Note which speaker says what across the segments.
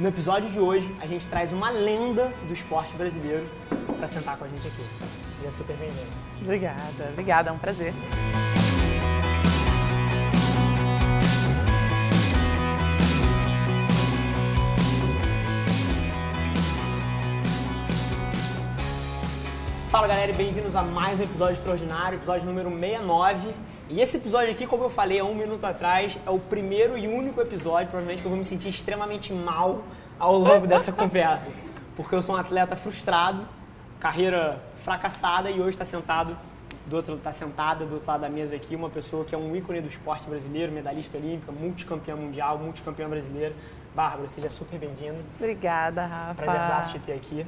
Speaker 1: No episódio de hoje, a gente traz uma lenda do esporte brasileiro para sentar com a gente aqui. Seja super bem-vindo.
Speaker 2: Obrigada, obrigada, é um prazer.
Speaker 1: Fala galera e bem-vindos a mais um episódio extraordinário, episódio número 69. E esse episódio aqui, como eu falei há um minuto atrás, é o primeiro e único episódio, provavelmente, que eu vou me sentir extremamente mal ao longo dessa conversa. Porque eu sou um atleta frustrado, carreira fracassada e hoje está sentado do outro está sentada do outro lado da mesa aqui uma pessoa que é um ícone do esporte brasileiro, medalhista olímpica, multicampeã mundial, multicampeã brasileira. Bárbara, seja super bem-vinda.
Speaker 2: Obrigada, Rafa.
Speaker 1: Prazer te ter aqui.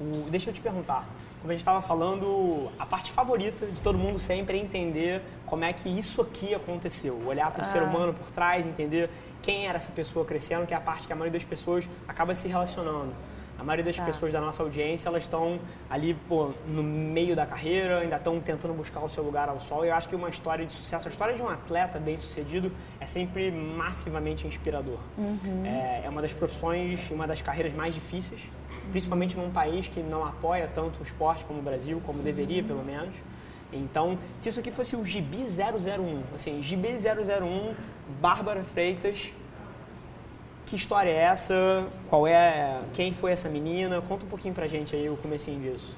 Speaker 1: O, deixa eu te perguntar, como a gente estava falando, a parte favorita de todo mundo sempre é entender como é que isso aqui aconteceu. Olhar para o ah. ser humano por trás, entender quem era essa pessoa crescendo, que é a parte que a maioria das pessoas acaba se relacionando. A maioria das ah. pessoas da nossa audiência, elas estão ali pô, no meio da carreira, ainda estão tentando buscar o seu lugar ao sol. E eu acho que uma história de sucesso, a história de um atleta bem sucedido é sempre massivamente inspirador. Uhum. É, é uma das profissões, uma das carreiras mais difíceis principalmente num país que não apoia tanto o esporte como o Brasil, como deveria pelo menos. Então, se isso aqui fosse o Gibi 001, assim, Gibi 001, Bárbara Freitas, que história é essa? Qual é, quem foi essa menina? Conta um pouquinho pra gente aí o comecinho disso.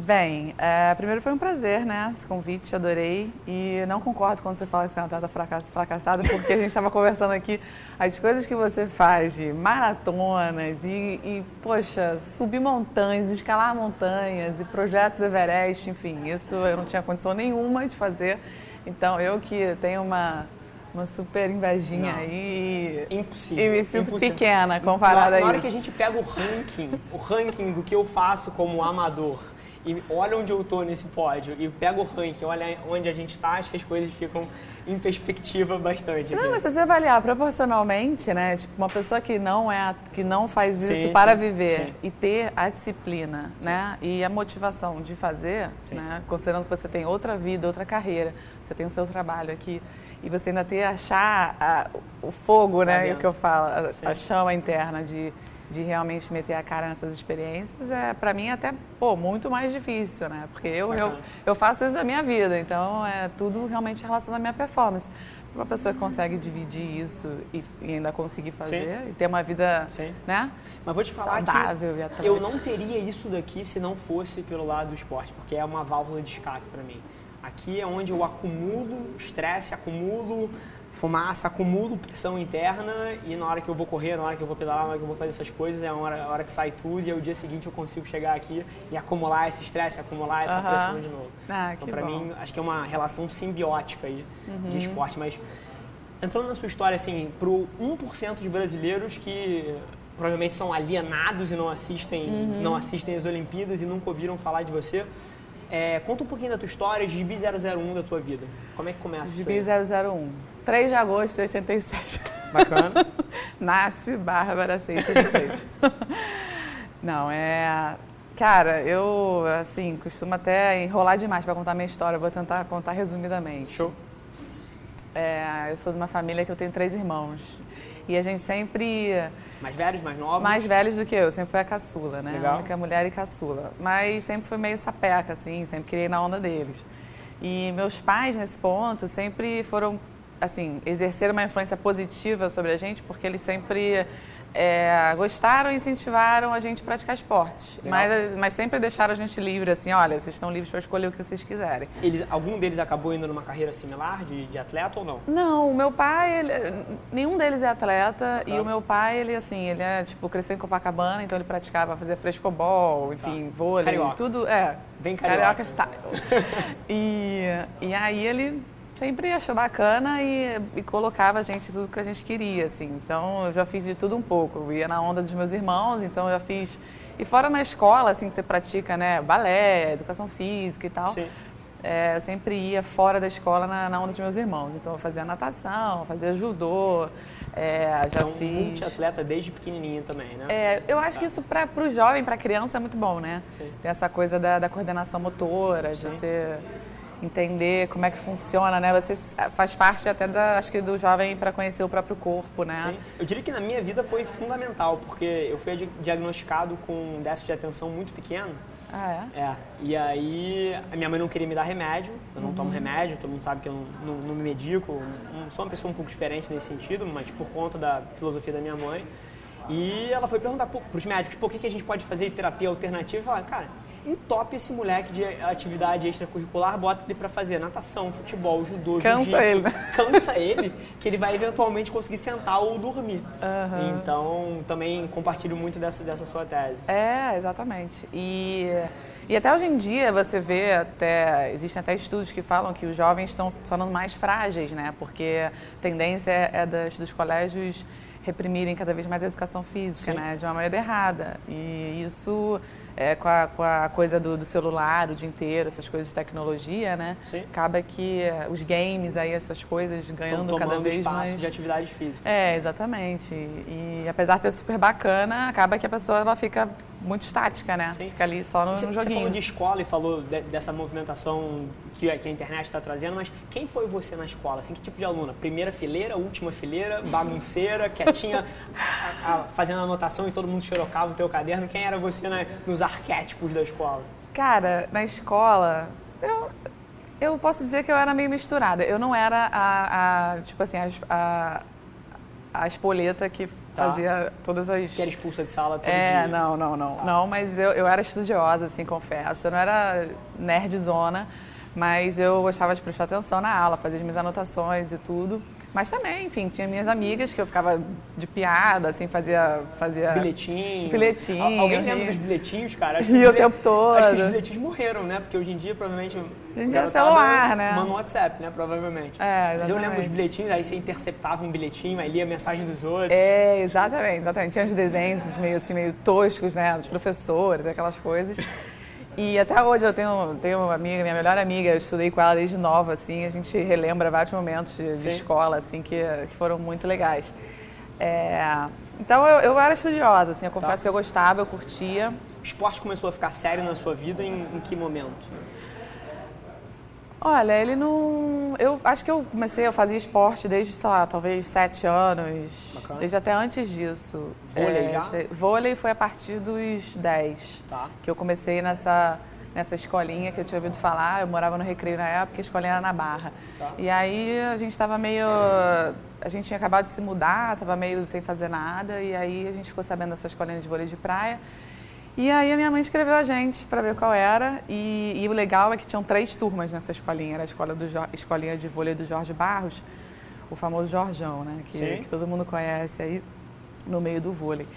Speaker 2: Bem, é, primeiro foi um prazer, né? Esse convite, adorei. E não concordo quando você fala que você é uma atleta fracassada, porque a gente estava conversando aqui as coisas que você faz de maratonas e, e, poxa, subir montanhas, escalar montanhas e projetos Everest, enfim, isso eu não tinha condição nenhuma de fazer. Então, eu que tenho uma uma super invejinha não. aí.
Speaker 1: Impossível.
Speaker 2: E me sinto impossível. pequena comparada
Speaker 1: na,
Speaker 2: a isso.
Speaker 1: Na hora que a gente pega o ranking, o ranking do que eu faço como amador e olha onde eu estou nesse pódio e pega o ranking, olha onde a gente está, acho que as coisas ficam em perspectiva bastante.
Speaker 2: Não, mas se você avaliar proporcionalmente, né, tipo uma pessoa que não é que não faz isso sim, para sim, viver sim. e ter a disciplina, né, e a motivação de fazer, né, considerando que você tem outra vida, outra carreira, você tem o seu trabalho aqui e você ainda ter achar a, o fogo, né, o que eu falo, a, a chama interna de de realmente meter a cara nessas experiências é para mim até pô, muito mais difícil, né? Porque eu, eu, eu faço isso da minha vida, então é tudo realmente relacionado à minha performance. Uma pessoa que consegue dividir isso e, e ainda conseguir fazer Sim. e ter uma vida, Sim. né?
Speaker 1: Mas vou te falar
Speaker 2: saudável
Speaker 1: que eu não teria isso daqui se não fosse pelo lado do esporte, porque é uma válvula de escape para mim. Aqui é onde eu acumulo estresse, acumulo fumaça, acumulo pressão interna e na hora que eu vou correr, na hora que eu vou pedalar, na hora que eu vou fazer essas coisas, é a hora, a hora que sai tudo e é o dia seguinte eu consigo chegar aqui e acumular esse estresse, acumular essa pressão de novo.
Speaker 2: Ah,
Speaker 1: então, para mim, acho que é uma relação simbiótica aí uhum. de esporte. Mas, entrando na sua história, assim, pro 1% de brasileiros que provavelmente são alienados e não assistem, uhum. não assistem as Olimpíadas e nunca ouviram falar de você, é, conta um pouquinho da tua história, de Gibi 001 da tua vida. Como é que começa
Speaker 2: Gibi isso aí? 001. 3 de agosto de 87.
Speaker 1: Bacana.
Speaker 2: Nasce Bárbara Seixas de Freitas. Não, é... Cara, eu, assim, costumo até enrolar demais para contar minha história. vou tentar contar resumidamente.
Speaker 1: Show.
Speaker 2: É, eu sou de uma família que eu tenho três irmãos. E a gente sempre...
Speaker 1: Mais velhos, mais novos?
Speaker 2: Mais velhos do que eu. Sempre fui a caçula, né?
Speaker 1: Legal.
Speaker 2: A única mulher e caçula. Mas sempre fui meio sapeca, assim. Sempre criei na onda deles. E meus pais, nesse ponto, sempre foram assim, exercer uma influência positiva sobre a gente, porque eles sempre é, gostaram e incentivaram a gente a praticar esportes. Mas, mas sempre deixaram a gente livre, assim, olha, vocês estão livres para escolher o que vocês quiserem.
Speaker 1: Eles, algum deles acabou indo numa carreira similar de, de atleta ou não?
Speaker 2: Não, o meu pai, ele, nenhum deles é atleta tá. e o meu pai, ele assim, ele é, tipo, cresceu em Copacabana, então ele praticava, fazia frescobol, enfim, tá. vôlei,
Speaker 1: carioca.
Speaker 2: tudo, é.
Speaker 1: Bem carioca. Carioca
Speaker 2: style. e, e aí ele sempre achou bacana e, e, colocava a gente tudo que a gente queria, assim. Então, eu já fiz de tudo um pouco. Eu ia na onda dos meus irmãos, então eu já fiz... E fora na escola, assim, que você pratica, né, balé, educação física e tal.
Speaker 1: Sim.
Speaker 2: É, eu sempre ia fora da escola na, na, onda dos meus irmãos. Então, eu fazia natação, fazia judô, é, já então, fiz...
Speaker 1: multiatleta desde pequenininha também, né?
Speaker 2: É, eu acho que isso para o jovem, para criança, é muito bom, né?
Speaker 1: Sim.
Speaker 2: Tem essa coisa da, da coordenação motora, de
Speaker 1: Sim.
Speaker 2: Entender como é que funciona, né? Você faz parte até da, acho que do jovem para conhecer o próprio corpo, né?
Speaker 1: Sim. Eu diria que na minha vida foi fundamental, porque eu fui diagnosticado com déficit de atenção muito pequeno.
Speaker 2: Ah,
Speaker 1: é? É. E aí, a minha mãe não queria me dar remédio, eu não uhum. tomo remédio, todo mundo sabe que eu não, não, não me medico, não, sou uma pessoa um pouco diferente nesse sentido, mas por conta da filosofia da minha mãe. E ela foi perguntar para os médicos por que, que a gente pode fazer de terapia alternativa e falaram, cara, entope esse moleque de atividade extracurricular, bota ele para fazer natação, futebol, judô,
Speaker 2: cansa ele.
Speaker 1: cansa ele, que ele vai eventualmente conseguir sentar ou dormir. Uhum. Então, também compartilho muito dessa, dessa sua tese.
Speaker 2: É, exatamente. E, e até hoje em dia você vê, até existem até estudos que falam que os jovens estão falando mais frágeis, né? Porque a tendência é das, dos colégios reprimirem cada vez mais a educação física, Sim. né? De uma maneira errada. E isso é, com, a, com, a, coisa do, do, celular o dia inteiro, essas coisas de tecnologia, né?
Speaker 1: Sim.
Speaker 2: Acaba que é, os games aí, essas coisas ganhando cada vez mais
Speaker 1: de atividade física.
Speaker 2: É, exatamente. E, e apesar de ser super bacana, acaba que a pessoa ela fica muito estática, né? Sim. Fica ali só no,
Speaker 1: você,
Speaker 2: no joguinho. Você
Speaker 1: falou de escola e falou de, dessa movimentação que, que a internet está trazendo, mas quem foi você na escola? Assim, que tipo de aluna? Primeira fileira, última fileira, bagunceira, quietinha, a, a, fazendo anotação e todo mundo xerocava o teu caderno? Quem era você na, nos arquétipos da escola?
Speaker 2: Cara, na escola, eu, eu posso dizer que eu era meio misturada. Eu não era a, a tipo assim, a, a, a espoleta que Tá. Fazia todas as.
Speaker 1: Que era expulsa de sala todo
Speaker 2: é,
Speaker 1: dia.
Speaker 2: não, não, não. Tá. Não, mas eu, eu era estudiosa, assim, confesso. Eu não era nerdzona, mas eu gostava de prestar atenção na aula, fazer as minhas anotações e tudo. Mas também, enfim, tinha minhas amigas que eu ficava de piada, assim, fazia. fazia
Speaker 1: bilhetinho.
Speaker 2: Bilhetinho.
Speaker 1: Alguém lembra dos bilhetinhos, cara?
Speaker 2: Acho e o tempo todo.
Speaker 1: Acho que os bilhetinhos morreram, né? Porque hoje em dia, provavelmente.
Speaker 2: Hoje em dia é celular, né?
Speaker 1: Manda um WhatsApp, né? Provavelmente.
Speaker 2: É, exatamente.
Speaker 1: Mas eu lembro dos bilhetinhos, aí você interceptava um bilhetinho, aí lia a mensagem dos outros.
Speaker 2: É, exatamente, exatamente. Tinha os desenhos meio assim, meio toscos, né? Dos professores, aquelas coisas. E até hoje eu tenho, tenho uma amiga, minha melhor amiga, eu estudei com ela desde nova, assim, a gente relembra vários momentos de, de escola, assim, que, que foram muito legais. É, então eu, eu, era estudiosa, assim, eu confesso tá. que eu gostava, eu curtia.
Speaker 1: O esporte começou a ficar sério na sua vida em, em que momento?
Speaker 2: Olha, ele não. Eu acho que eu comecei, eu fazia esporte desde, sei lá, talvez sete anos. Bacana. Desde até antes disso.
Speaker 1: Vôlei é, já?
Speaker 2: Vôlei foi a partir dos dez.
Speaker 1: Tá.
Speaker 2: Que eu comecei nessa, nessa escolinha que eu tinha ouvido falar. Eu morava no Recreio na época, a escolinha era na Barra. Tá. E aí a gente estava meio. A gente tinha acabado de se mudar, estava meio sem fazer nada. E aí a gente ficou sabendo dessa escolinha de vôlei de praia. E aí a minha mãe escreveu a gente para ver qual era. E, e, o legal é que tinham três turmas nessa escolinha. Era a escola do, escolinha de vôlei do Jorge Barros, o famoso Jorjão, né? Que, que todo mundo conhece aí no meio do vôlei.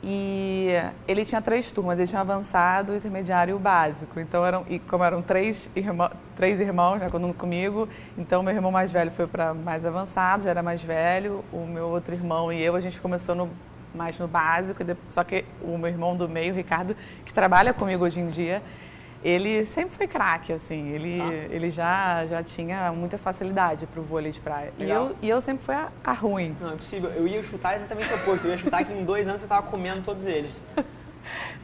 Speaker 2: E ele tinha três turmas, ele tinha avançado, intermediário e o básico. Então, eram, e como eram três, irmão, três irmãos né, comigo, então meu irmão mais velho foi para mais avançado, já era mais velho. O meu outro irmão e eu, a gente começou no mais no básico. Só que o meu irmão do meio, o Ricardo, que trabalha comigo hoje em dia, ele sempre foi craque, assim. Ele, ah. ele já, já tinha muita facilidade para o vôlei de praia. E eu, e eu sempre fui a, a ruim.
Speaker 1: Não, é possível. Eu ia chutar exatamente o oposto. Eu ia chutar que em dois anos você estava comendo todos eles.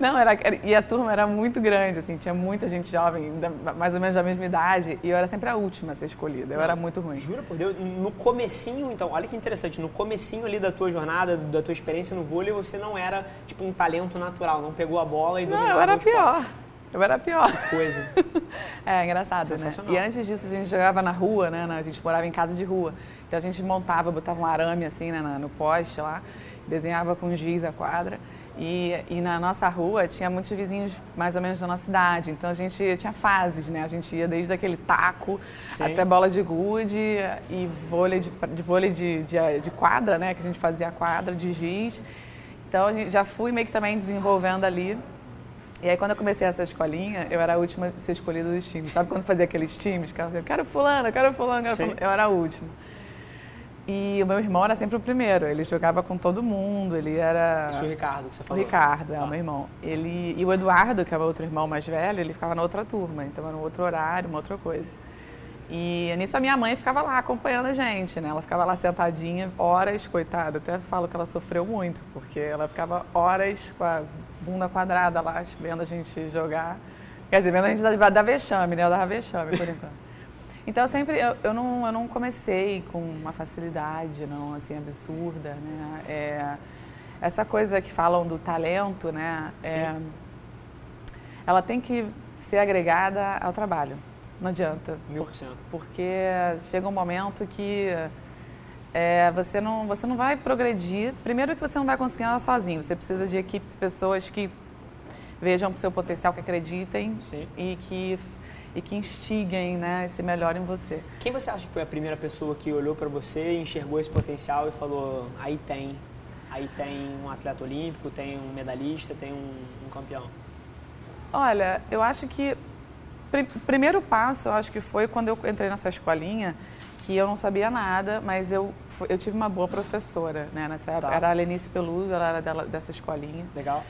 Speaker 2: Não, era, e a turma era muito grande, assim, tinha muita gente jovem, mais ou menos da mesma idade, e eu era sempre a última a ser escolhida, eu Não, era muito ruim.
Speaker 1: Jura por Deus? No comecinho, então, olha que interessante, no comecinho ali da tua jornada, da tua experiência no vôlei, você não era, tipo, um talento natural, não pegou a bola e
Speaker 2: Não, eu era pior. Eu era pior.
Speaker 1: Que coisa.
Speaker 2: é, engraçado, né? E antes disso, a gente jogava na rua, né? A gente morava em casa de rua. Então a gente montava, botava um arame assim, né, no poste lá, desenhava com giz a quadra. E, e, na nossa rua tinha muitos vizinhos mais ou menos da nossa idade. Então a gente tinha fases, né? A gente ia desde aquele taco Sim. até bola de gude e vôlei de, de vôlei de, de, de, quadra, né? Que a gente fazia quadra de giz. Então a gente já fui meio que também desenvolvendo ali. E aí quando eu comecei essa escolinha, eu era a última a ser escolhida dos times. Sabe quando fazia aqueles times? Que eu quero fulano, eu quero fulano, eu, quero fulano. eu era a última. E o meu irmão era sempre o primeiro, ele jogava com todo mundo, ele era...
Speaker 1: Isso é o Ricardo que você falou?
Speaker 2: O Ricardo, é, o meu irmão. Ele... E o Eduardo, que é o outro irmão mais velho, ele ficava na outra turma, então era um outro horário, uma outra coisa. E nisso a minha mãe ficava lá acompanhando a gente, né? Ela ficava lá sentadinha horas, coitada. Até falo que ela sofreu muito, porque ela ficava horas com a bunda quadrada lá, vendo a gente jogar. Quer dizer, vendo a gente dar, dar vexame, né? Ela dava vexame, por enquanto. Então, sempre, eu, eu, não, eu não comecei com uma facilidade, não, assim, absurda, né? É, essa coisa que falam do talento, né? É, ela tem que ser agregada ao trabalho. Não adianta.
Speaker 1: Mil por cento.
Speaker 2: Porque chega um momento que é, você, não, você não vai progredir. Primeiro que você não vai conseguir nada sozinho. Você precisa de equipe de pessoas que vejam o seu potencial, que acreditem Sim. e que e que instiguem né, esse melhor em você.
Speaker 1: Quem você acha que foi a primeira pessoa que olhou para você, enxergou esse potencial e falou: aí tem, aí tem um atleta olímpico, tem um medalhista, tem um, um campeão?
Speaker 2: Olha, eu acho que o primeiro passo, eu acho que foi quando eu entrei nessa escolinha, que eu não sabia nada, mas eu, eu tive uma boa professora, né? Nessa época. Tá. Era a Lenice Peluso, ela era dela, dessa escolinha.
Speaker 1: Legal.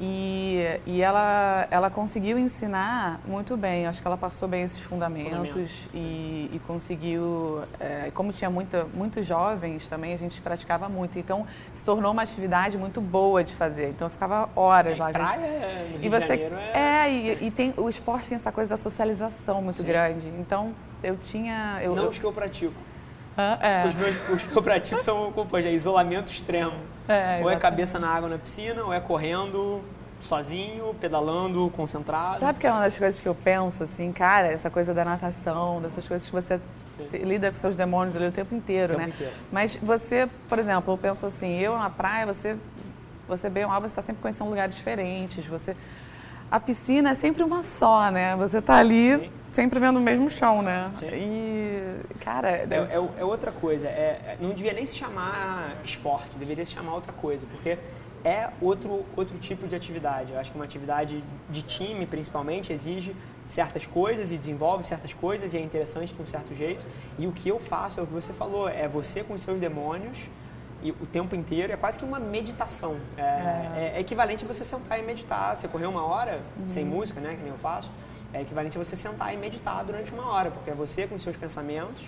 Speaker 2: E, e ela, ela conseguiu ensinar muito bem, acho que ela passou bem esses fundamentos, fundamentos. E, e, conseguiu, é, como tinha muita, muitos jovens também, a gente praticava muito, então se tornou uma atividade muito boa de fazer, então eu ficava horas lá.
Speaker 1: Praia, gente... no Rio e você, é...
Speaker 2: É, e, e, tem, o esporte tem essa coisa da socialização muito Sim. grande, então eu tinha... Eu,
Speaker 1: Não
Speaker 2: eu...
Speaker 1: os que eu pratico. Ah, é. Os meus os pratico são compostos, é isolamento extremo. É, ou é cabeça na água na piscina, ou é correndo sozinho, pedalando, concentrado.
Speaker 2: Sabe que é uma das coisas que eu penso, assim, cara, essa coisa da natação, dessas coisas que você lida com seus demônios ali o tempo inteiro, o tempo né? Inteiro. Mas você, por exemplo, eu penso assim, eu na praia, você, você bem ou mal, você está sempre conhecendo lugares diferentes, você... A piscina é sempre uma só, né? Você está ali... Sim sempre vendo o mesmo chão, né?
Speaker 1: Sim.
Speaker 2: E, cara... É,
Speaker 1: é, é, outra coisa. É, é, não devia nem se chamar esporte, deveria se chamar outra coisa, porque é outro, outro tipo de atividade. Eu acho que uma atividade de time, principalmente, exige certas coisas e desenvolve certas coisas e é interessante de um certo jeito. E o que eu faço é o que você falou, é você com os seus demônios e o tempo inteiro, é quase que uma meditação. É, é. é equivalente a você sentar e meditar. Você correr uma hora uhum. sem música, né, que nem eu faço, é equivalente a você sentar e meditar durante uma hora, porque é você com seus pensamentos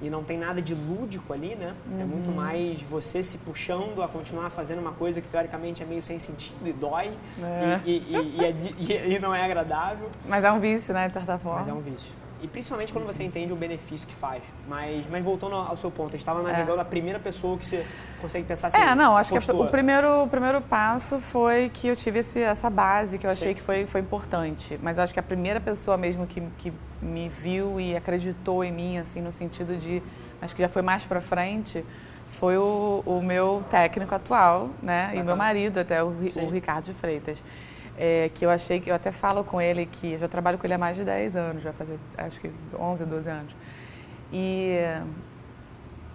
Speaker 1: e não tem nada de lúdico ali, né? Uhum. É muito mais você se puxando a continuar fazendo uma coisa que teoricamente é meio sem sentido e dói é. E, e, e, é e, não é agradável.
Speaker 2: Mas é um vício, né, de certa forma.
Speaker 1: Mas é um vício. E principalmente quando você entende o benefício que faz. Mas, mas voltando ao seu ponto, a gente estava navegando é. a primeira pessoa que você consegue pensar assim.
Speaker 2: É, não, acho postura. que o primeiro, o primeiro passo foi que eu tive esse, essa base que eu achei Sim. que foi, foi importante. Mas acho que a primeira pessoa mesmo que, que me viu e acreditou em mim, assim, no sentido de. Acho que já foi mais para frente, foi o, o, meu técnico atual, né? E o meu marido, até, o, o Ricardo de Freitas é, que eu achei que eu até falo com ele que eu já trabalho com ele há mais de 10 anos, já fazer acho que 11, 12 anos. E,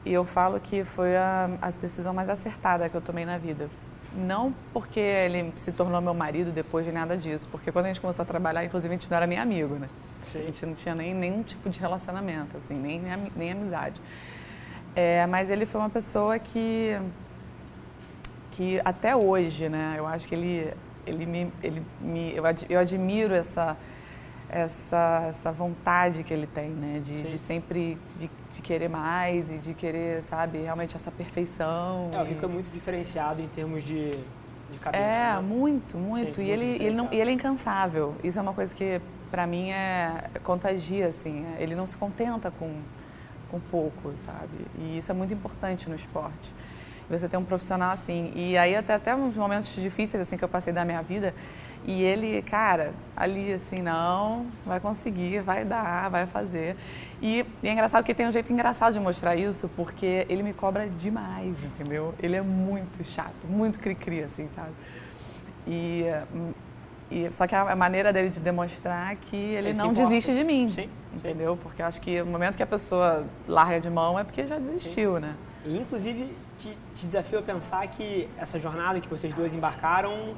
Speaker 2: e eu falo que foi a, a, decisão mais acertada que eu tomei na vida. Não porque ele se tornou meu marido depois de nada disso, porque quando a gente começou a trabalhar, inclusive a gente não era nem amigo, né? A gente não tinha nem nenhum tipo de relacionamento, assim, nem, nem, nem amizade. É, mas ele foi uma pessoa que que até hoje, né? Eu acho que ele ele me, ele me eu, ad, eu admiro essa, essa, essa vontade que ele tem, né? De, de sempre de, de, querer mais e de querer, sabe, realmente essa perfeição.
Speaker 1: É, o Rico e... é muito diferenciado em termos de, de cabeça.
Speaker 2: É,
Speaker 1: né?
Speaker 2: muito, muito. Sim, e, muito ele, ele não, e ele é incansável. Isso é uma coisa que, para mim, é contagia, assim. É, ele não se contenta com, com pouco, sabe? E isso é muito importante no esporte você ter um profissional assim. E aí até, até uns momentos difíceis assim que eu passei da minha vida, e ele, cara, ali assim, não, vai conseguir, vai dar, vai fazer. E, e, é engraçado que tem um jeito engraçado de mostrar isso, porque ele me cobra demais, entendeu? Ele é muito chato, muito cri-cri, assim, sabe? E, e, só que a maneira dele de demonstrar que ele, ele não desiste de mim, sim, entendeu? Sim. Porque eu acho que o momento que a pessoa larga de mão é porque já desistiu, sim. né?
Speaker 1: E, inclusive, te, te desafio a pensar que essa jornada que vocês dois embarcaram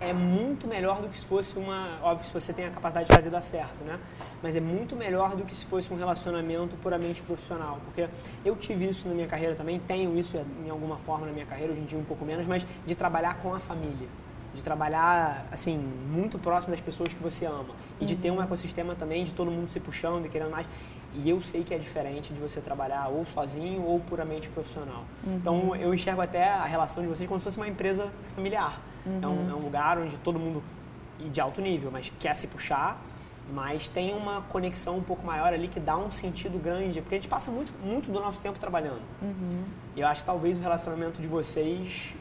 Speaker 1: é muito melhor do que se fosse uma. Óbvio, se você tem a capacidade de fazer dar certo, né? Mas é muito melhor do que se fosse um relacionamento puramente profissional. Porque eu tive isso na minha carreira também, tenho isso em alguma forma na minha carreira, hoje em dia um pouco menos, mas de trabalhar com a família. De trabalhar, assim, muito próximo das pessoas que você ama. E de ter um ecossistema também de todo mundo se puxando e querendo mais. E eu sei que é diferente de você trabalhar ou sozinho ou puramente profissional. Uhum. Então eu enxergo até a relação de vocês como se fosse uma empresa familiar. Uhum. É, um, é, um, lugar onde todo mundo, de alto nível, mas quer se puxar, mas tem uma conexão um pouco maior ali que dá um sentido grande, porque a gente passa muito, muito do nosso tempo trabalhando. Uhum. E eu acho que talvez o relacionamento de vocês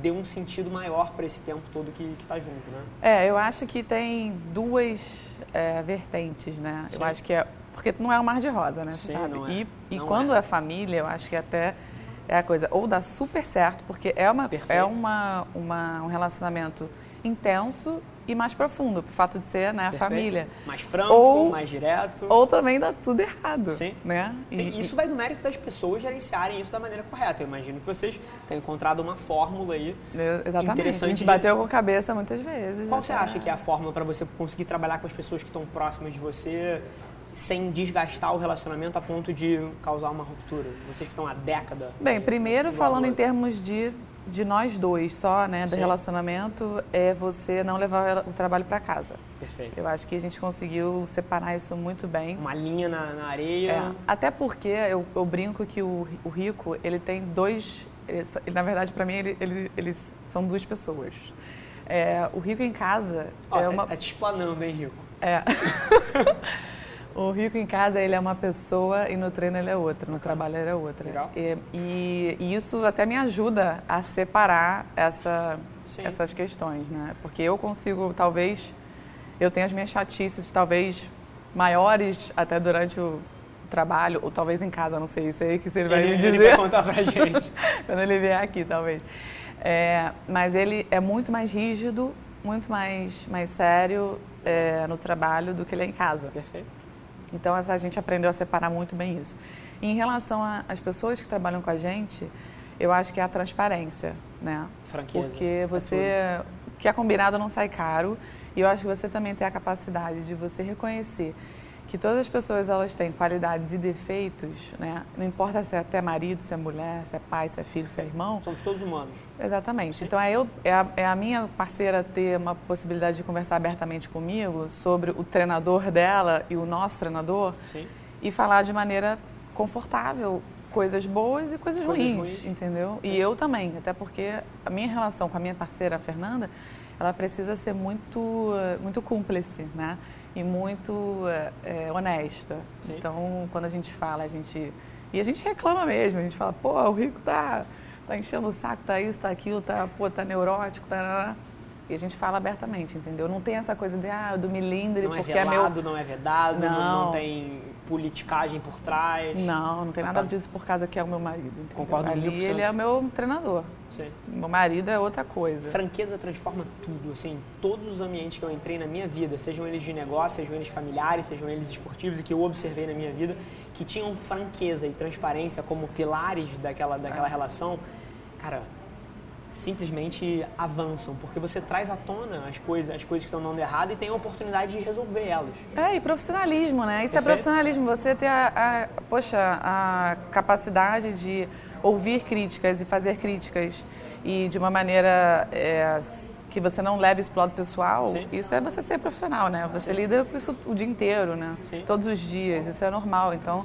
Speaker 1: dê um sentido maior para esse tempo todo que está junto, né?
Speaker 2: É, eu acho que tem duas é, vertentes, né? Sim. Eu acho que é porque não é um mar de rosa, né?
Speaker 1: Sim,
Speaker 2: sabe?
Speaker 1: É.
Speaker 2: E,
Speaker 1: e
Speaker 2: quando
Speaker 1: é.
Speaker 2: é família, eu acho que até é a coisa ou dá super certo, porque é uma é uma, uma um relacionamento intenso e mais profundo, por fato de ser né, a família.
Speaker 1: Mais franco,
Speaker 2: ou,
Speaker 1: mais direto.
Speaker 2: Ou também dá tudo errado.
Speaker 1: Sim.
Speaker 2: Né?
Speaker 1: Sim. E, isso vai do mérito das pessoas gerenciarem isso da maneira correta. Eu imagino que vocês tenham encontrado uma fórmula aí.
Speaker 2: Exatamente.
Speaker 1: Interessante
Speaker 2: a gente bateu com a cabeça muitas vezes.
Speaker 1: Qual você acha que é a fórmula para você conseguir trabalhar com as pessoas que estão próximas de você? Sem desgastar o relacionamento a ponto de causar uma ruptura? Vocês que estão há década.
Speaker 2: Bem, primeiro falando em termos de de nós dois só, né, do Sim. relacionamento, é você não levar o trabalho para casa.
Speaker 1: Perfeito.
Speaker 2: Eu acho que a gente conseguiu separar isso muito bem.
Speaker 1: Uma linha na, na areia. É.
Speaker 2: Até porque eu, eu, brinco que o, o rico, ele tem dois... Ele, na verdade, para mim, ele, ele, eles são duas pessoas. É, o rico em casa
Speaker 1: Ó,
Speaker 2: é
Speaker 1: tá,
Speaker 2: uma...
Speaker 1: Tá te explanando, hein, Rico?
Speaker 2: É. O rico em casa, ele é uma pessoa e no treino ele é outra, no trabalho ele é outra.
Speaker 1: Legal.
Speaker 2: E, e, e isso até me ajuda a separar essa, essas questões, né? Porque eu consigo, talvez, eu tenho as minhas chatices, talvez maiores até durante o trabalho, ou talvez em casa, não sei, isso aí que você vai
Speaker 1: ele,
Speaker 2: me dizer.
Speaker 1: Ele vai contar pra gente.
Speaker 2: Quando ele vier aqui, talvez. É, mas ele é muito mais rígido, muito mais, mais sério é, no trabalho do que ele é em casa.
Speaker 1: Perfeito.
Speaker 2: Então a gente aprendeu a separar muito bem isso. E em relação às pessoas que trabalham com a gente, eu acho que é a transparência, né?
Speaker 1: Franqueza.
Speaker 2: Porque é você, é o que é combinado não sai caro. E eu acho que você também tem a capacidade de você reconhecer que todas as pessoas elas têm qualidades e defeitos, né? Não importa se é até marido, se é mulher, se é pai, se é filho, se é irmão.
Speaker 1: Somos todos humanos.
Speaker 2: Exatamente. Sim. Então é, eu, é a, é, a, minha parceira ter uma possibilidade de conversar abertamente comigo sobre o treinador dela e o nosso treinador
Speaker 1: Sim.
Speaker 2: e falar de maneira confortável coisas boas e coisas, coisas ruins, ruins, entendeu? E eu também, até porque a minha relação com a minha parceira, a Fernanda, ela precisa ser muito, muito cúmplice, né? E muito é, honesta.
Speaker 1: Sim.
Speaker 2: Então, quando a gente fala, a gente... E a gente reclama mesmo, a gente fala, pô, o Rico tá, tá enchendo o saco, tá isso, tá aquilo, tá, pô, tá neurótico, tá... E a gente fala abertamente, entendeu? Não tem essa coisa de, ah, do milindre,
Speaker 1: não
Speaker 2: é porque
Speaker 1: é velado,
Speaker 2: é meu...
Speaker 1: não é vedado, não,
Speaker 2: não,
Speaker 1: não tem politicagem por trás.
Speaker 2: Não, não tem nada disso por causa que é o meu marido. Entendeu?
Speaker 1: Concordo
Speaker 2: Ali ele é o meu treinador.
Speaker 1: Sim.
Speaker 2: Meu marido é outra coisa.
Speaker 1: Franqueza transforma tudo, assim, todos os ambientes que eu entrei na minha vida, sejam eles de negócio, sejam eles familiares, sejam eles esportivos e que eu observei na minha vida, que tinham franqueza e transparência como pilares daquela, daquela ah. relação, cara, simplesmente avançam, porque você traz à tona as coisas, as coisas que estão dando errado e tem a oportunidade de resolver elas.
Speaker 2: É, e profissionalismo, né? Isso é Perfeito. é profissionalismo, você ter a, a, poxa, a capacidade de ouvir críticas e fazer críticas e de uma maneira é, que você não leve isso para o lado pessoal,
Speaker 1: Sim.
Speaker 2: isso é você ser profissional, né? Você Sim. lida com isso o dia inteiro, né?
Speaker 1: Sim.
Speaker 2: Todos os dias, isso é normal. Então,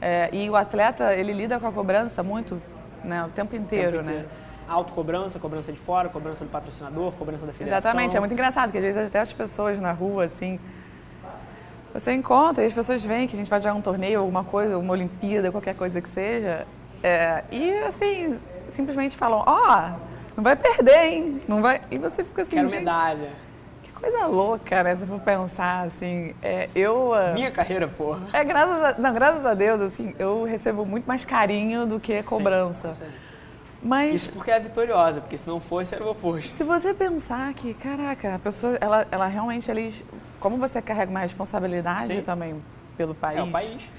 Speaker 2: é, e o atleta, ele lida com a cobrança muito, né? O tempo inteiro,
Speaker 1: o tempo
Speaker 2: né?
Speaker 1: Autocobrança, cobrança de fora, cobrança do patrocinador, cobrança da federação.
Speaker 2: Exatamente, é muito engraçado, porque às vezes até as pessoas na rua, assim, você encontra e as pessoas veem que a gente vai jogar um torneio, alguma coisa, uma Olimpíada, qualquer coisa que seja, é, e assim, simplesmente falam, ó, oh, não vai perder, hein? Não vai... E você fica assim...
Speaker 1: Quero medalha.
Speaker 2: Que coisa louca, né? Se for pensar, assim, é, eu... Uh,
Speaker 1: Minha carreira, porra.
Speaker 2: É, graças a, não, graças a Deus, assim, eu recebo muito mais carinho do que cobrança.
Speaker 1: Sim,
Speaker 2: mas,
Speaker 1: Isso porque é vitoriosa, porque se não fosse era o oposto.
Speaker 2: Se você pensar que, caraca, a pessoa, ela, ela realmente, eles, como você carrega uma responsabilidade
Speaker 1: Sim.
Speaker 2: também pelo país.
Speaker 1: É o país.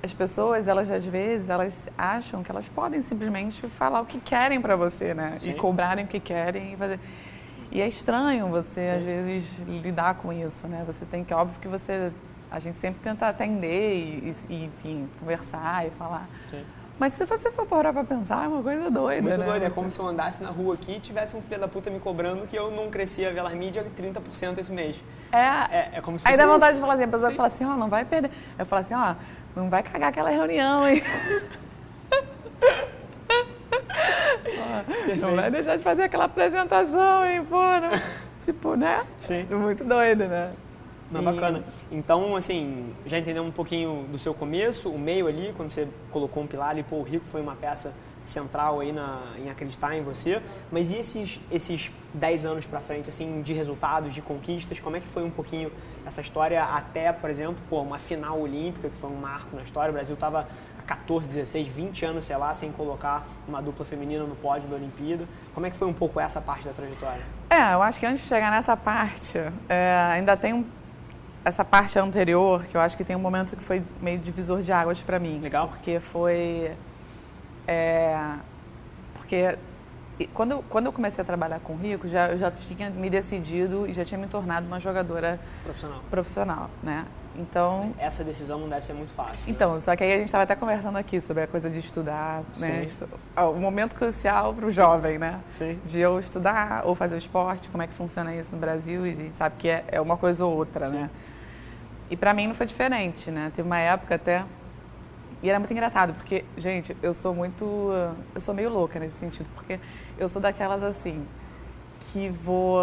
Speaker 2: As pessoas, elas às vezes, elas acham que elas podem simplesmente falar o que querem para você, né?
Speaker 1: Sim.
Speaker 2: E cobrarem o que querem e fazer. E é estranho você, Sim. às vezes, lidar com isso, né? Você tem que, óbvio que você, a gente sempre tenta atender e, e enfim, conversar e falar.
Speaker 1: Sim.
Speaker 2: Mas se você for parar pra pensar, é uma coisa doida,
Speaker 1: Muito
Speaker 2: né?
Speaker 1: doida. É como se eu andasse na rua aqui e tivesse um filho da puta me cobrando que eu não crescia a Velar Mídia 30% esse mês.
Speaker 2: É,
Speaker 1: é, é como se
Speaker 2: Aí dá vontade
Speaker 1: isso.
Speaker 2: de falar assim, a pessoa Sim. fala assim, ó, oh, não vai perder. Eu falo assim, ó, oh, não vai cagar aquela reunião, hein? não vai deixar de fazer aquela apresentação, hein, pô. Não... tipo, né?
Speaker 1: Sim.
Speaker 2: Muito doido, né?
Speaker 1: Não, bacana. Então, assim, já entendeu um pouquinho do seu começo, o meio ali, quando você colocou um pilar ali, pô, o Rico foi uma peça central aí na, em acreditar em você. Mas e esses, esses 10 anos para frente, assim, de resultados, de conquistas? Como é que foi um pouquinho essa história até, por exemplo, pô, uma final olímpica, que foi um marco na história. O Brasil estava há 14, 16, 20 anos, sei lá, sem colocar uma dupla feminina no pódio da Olimpíada. Como é que foi um pouco essa parte da trajetória?
Speaker 2: É, eu acho que antes de chegar nessa parte, é, ainda tem um essa parte anterior, que eu acho que tem um momento que foi meio divisor de águas para mim.
Speaker 1: Legal.
Speaker 2: Porque foi é, porque quando eu, quando eu comecei a trabalhar com o Rico, já, eu já tinha me decidido e já tinha me tornado uma jogadora
Speaker 1: profissional.
Speaker 2: profissional né? Então,
Speaker 1: essa decisão não deve ser muito fácil. Né?
Speaker 2: Então, né? só que aí a gente estava até conversando aqui sobre a coisa de estudar, né? Sim. O momento crucial para o jovem, né?
Speaker 1: Sim.
Speaker 2: De eu estudar ou fazer o esporte, como é que funciona isso no Brasil e a gente sabe que é, é uma coisa ou outra, Sim. né? E para mim não foi diferente, né? Teve uma época até e era muito engraçado, porque, gente, eu sou muito. Eu sou meio louca nesse sentido, porque eu sou daquelas assim, que vou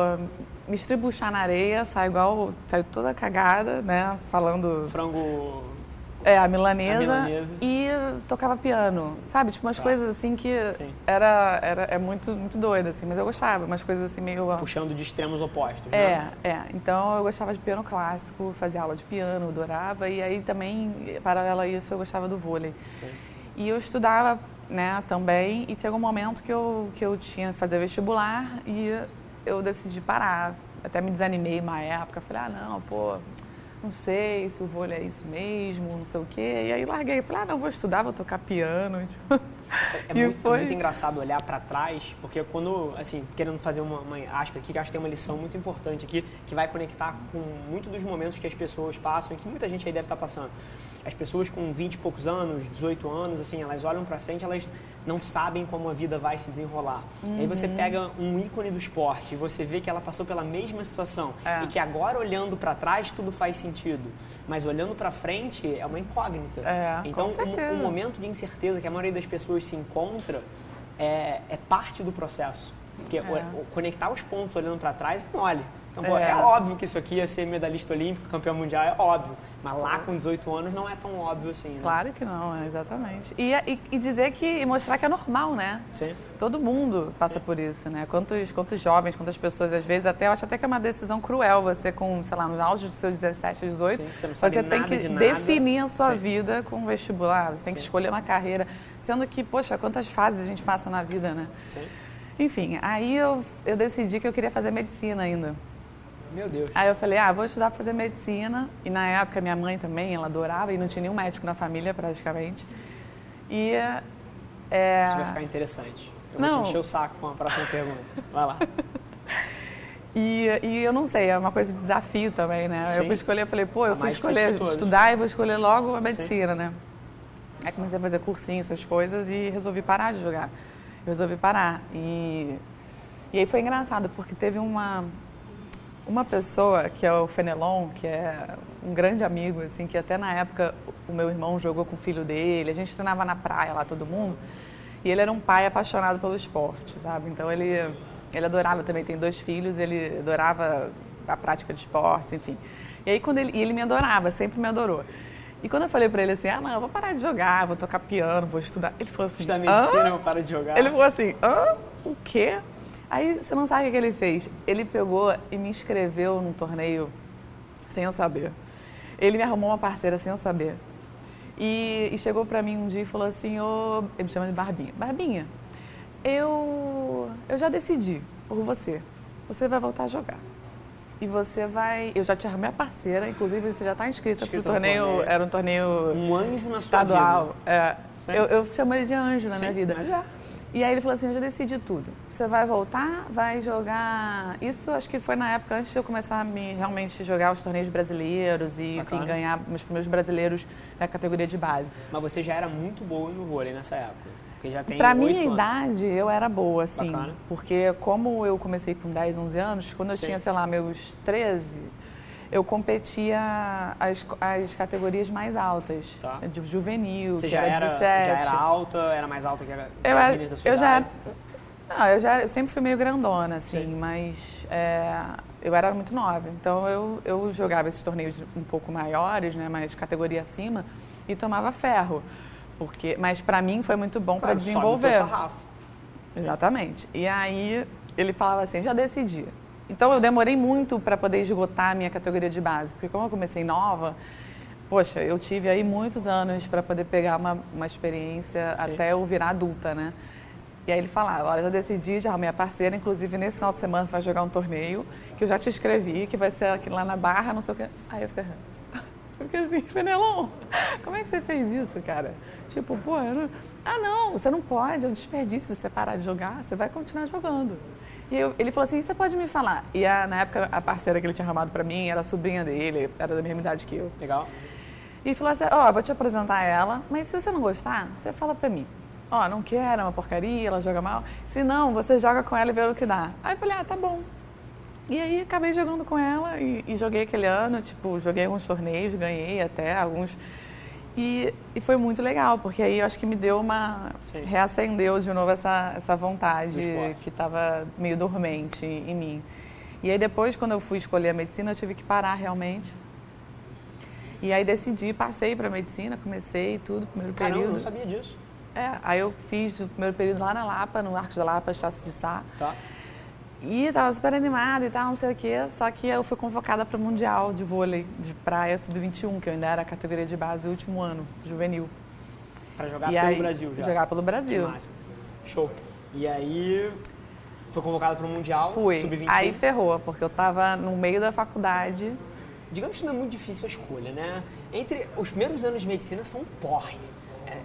Speaker 2: me estribuchar na areia, saio igual. saio toda cagada, né? Falando.
Speaker 1: Frango
Speaker 2: é, a milanesa, a milanesa, e tocava piano, sabe? Tipo, umas tá. coisas assim que era, era é muito, muito doida, assim, mas eu gostava, umas coisas assim meio...
Speaker 1: Puxando de extremos opostos,
Speaker 2: é, né? É, é. Então eu gostava de piano clássico, fazia aula de piano, adorava, e aí também, paralelo a isso, eu gostava do vôlei. Sim. E eu estudava, né, também, e chegou um momento que eu, que eu tinha que fazer vestibular e eu decidi parar. Até me desanimei uma época, falei, ah, não, pô, não sei se o vôlei é isso mesmo, não sei o quê. E aí larguei, falei, ah, não, vou estudar, vou tocar piano.
Speaker 1: É, é, muito, foi... é muito, engraçado olhar para trás, porque quando, assim, querendo fazer uma, uma aspa aqui, que acho que tem uma lição muito importante aqui, que vai conectar com muito dos momentos que as pessoas passam e que muita gente aí deve estar passando. As pessoas com 20 e poucos anos, 18 anos, assim, elas olham para frente, elas não sabem como a vida vai se desenrolar. Uhum. Aí você uhum. pega um ícone do esporte e você vê que ela passou pela mesma situação é. e que agora olhando para trás tudo faz sentido, mas olhando para frente é uma incógnita.
Speaker 2: É,
Speaker 1: então, um, um, momento de incerteza que a maioria das pessoas se encontra é, é parte do processo. Porque é. o, conectar os pontos olhando para trás é mole. Então, pô, é. é. óbvio que isso aqui ia ser medalhista olímpico, campeão mundial, é óbvio. Mas lá com 18 anos não é tão óbvio assim, né?
Speaker 2: Claro que não, é exatamente. E, e, e, dizer que, e mostrar que é normal, né?
Speaker 1: Sim.
Speaker 2: Todo mundo passa Sim. por isso, né? Quantos, quantos jovens, quantas pessoas, às vezes, até eu acho até que é uma decisão cruel você com, sei lá, no auge dos seus 17, 18, Sim, você, você tem que de definir a sua Sim. vida com um vestibular, você tem que escolher uma carreira. Sendo que, poxa, quantas fases a gente passa na vida, né?
Speaker 1: Sim.
Speaker 2: Enfim, aí eu, eu decidi que eu queria fazer medicina ainda.
Speaker 1: Meu Deus.
Speaker 2: Aí eu falei, ah, vou estudar para fazer medicina. E na época minha mãe também, ela adorava e não tinha nenhum médico na família praticamente. E
Speaker 1: é... Isso vai ficar interessante. Eu não. vou te encher o saco com a próxima pergunta. Vai lá.
Speaker 2: E, e, eu não sei, é uma coisa de desafio também, né? Sim. Eu fui escolher, eu falei, pô, eu a fui escolher estudar e vou escolher logo a medicina, Sim. né? Aí comecei a fazer cursinho, essas coisas e resolvi parar de jogar. Eu resolvi parar. E, e aí foi engraçado, porque teve uma, uma pessoa que é o Fenelon, que é um grande amigo, assim, que até na época o meu irmão jogou com o filho dele, a gente treinava na praia lá, todo mundo, e ele era um pai apaixonado pelo esporte, sabe? Então ele, ele adorava também, tem dois filhos, ele adorava a prática de esportes, enfim. E aí quando ele, e ele me adorava, sempre me adorou. E quando eu falei pra ele assim, ah, não, eu vou parar de jogar, vou tocar piano, vou estudar, ele falou assim,
Speaker 1: estudar medicina, eu paro de jogar.
Speaker 2: Ele falou assim, hã? O quê? Aí você não sabe o que ele fez. Ele pegou e me inscreveu num torneio sem eu saber. Ele me arrumou uma parceira sem eu saber. E, e chegou para mim um dia e falou assim, oh, ele me chama de Barbinha. Barbinha, eu, eu já decidi por você. Você vai voltar a jogar. E você vai. Eu já te arrumei a parceira, inclusive você já está inscrita para o torneio, torneio, Era um torneio.
Speaker 1: Um anjo na
Speaker 2: estadual.
Speaker 1: Sua vida.
Speaker 2: É, eu, eu chamo ele de anjo na Sim, minha vida.
Speaker 1: Mas é.
Speaker 2: E aí ele falou assim, eu já decidi tudo. Você vai voltar, vai jogar... Isso acho que foi na época antes de eu começar a me, realmente jogar os torneios brasileiros e, Bacana. enfim, ganhar meus primeiros brasileiros na categoria de base.
Speaker 1: Mas você já era muito boa no vôlei nessa época? Porque já tem
Speaker 2: Pra minha
Speaker 1: anos.
Speaker 2: idade, eu era boa, assim. Bacana. Porque como eu comecei com 10, 11 anos, quando eu Sim. tinha, sei lá, meus 13 eu competia as, as categorias mais altas.
Speaker 1: Tá.
Speaker 2: De juvenil,
Speaker 1: Você
Speaker 2: que
Speaker 1: já
Speaker 2: era, 17.
Speaker 1: Já era alta, era mais alta que a,
Speaker 2: eu era, eu já era, Não, eu já eu sempre fui meio grandona, assim, Sim. mas é, eu era muito nova, então eu, eu jogava esses torneios um pouco maiores, né, mais categoria acima, e tomava ferro. Porque, mas para mim foi muito bom claro, para desenvolver. Exatamente. E aí ele falava assim, já decidi. Então eu demorei muito para poder esgotar a minha categoria de base, porque como eu comecei nova, poxa, eu tive aí muitos anos para poder pegar uma, uma experiência Sim. até eu virar adulta, né? E aí ele falava, olha, já decidi, já minha parceira, inclusive nesse final de semana você vai jogar um torneio, que eu já te escrevi, que vai ser aqui lá na Barra, não sei o quê. Aí eu fiquei, eu fiquei assim, Fenelon, como é que você fez isso, cara? Tipo, pô, não... ah não, você não pode, é um desperdício você parar de jogar, você vai continuar jogando. E eu, ele falou assim, você pode me falar? E a, na época a parceira que ele tinha arrumado para mim era a sobrinha dele, era da mesma idade que eu.
Speaker 1: Legal.
Speaker 2: E falou assim, ó, oh, vou te apresentar ela, mas se você não gostar, você fala para mim. Ó, oh, não quero, é uma porcaria, ela joga mal. Se não, você joga com ela e vê o que dá. Aí eu falei, ah, tá bom. E aí acabei jogando com ela e, e joguei aquele ano, tipo, joguei alguns torneios, ganhei até alguns. E, e, foi muito legal, porque aí eu acho que me deu uma. Sim. reacendeu de novo essa, essa vontade que estava meio dormente em mim. E aí depois, quando eu fui escolher a medicina, eu tive que parar realmente. E aí decidi, passei para medicina, comecei tudo, primeiro
Speaker 1: Caramba,
Speaker 2: período.
Speaker 1: não sabia disso.
Speaker 2: É, aí eu fiz o primeiro período lá na Lapa, no Arcos da Lapa, Estácio de Sá.
Speaker 1: Tá.
Speaker 2: E tava super animada e tal, não sei o quê. Só que eu fui convocada para o Mundial de Vôlei de Praia Sub-21, que eu ainda era a categoria de base último ano, juvenil.
Speaker 1: Para jogar e pelo aí, Brasil já?
Speaker 2: Jogar pelo Brasil.
Speaker 1: Show. E aí, foi convocada para o Mundial
Speaker 2: Sub-21? Aí ferrou, porque eu tava no meio da faculdade.
Speaker 1: Digamos que não é muito difícil a escolha, né? Entre os primeiros anos de medicina são um porre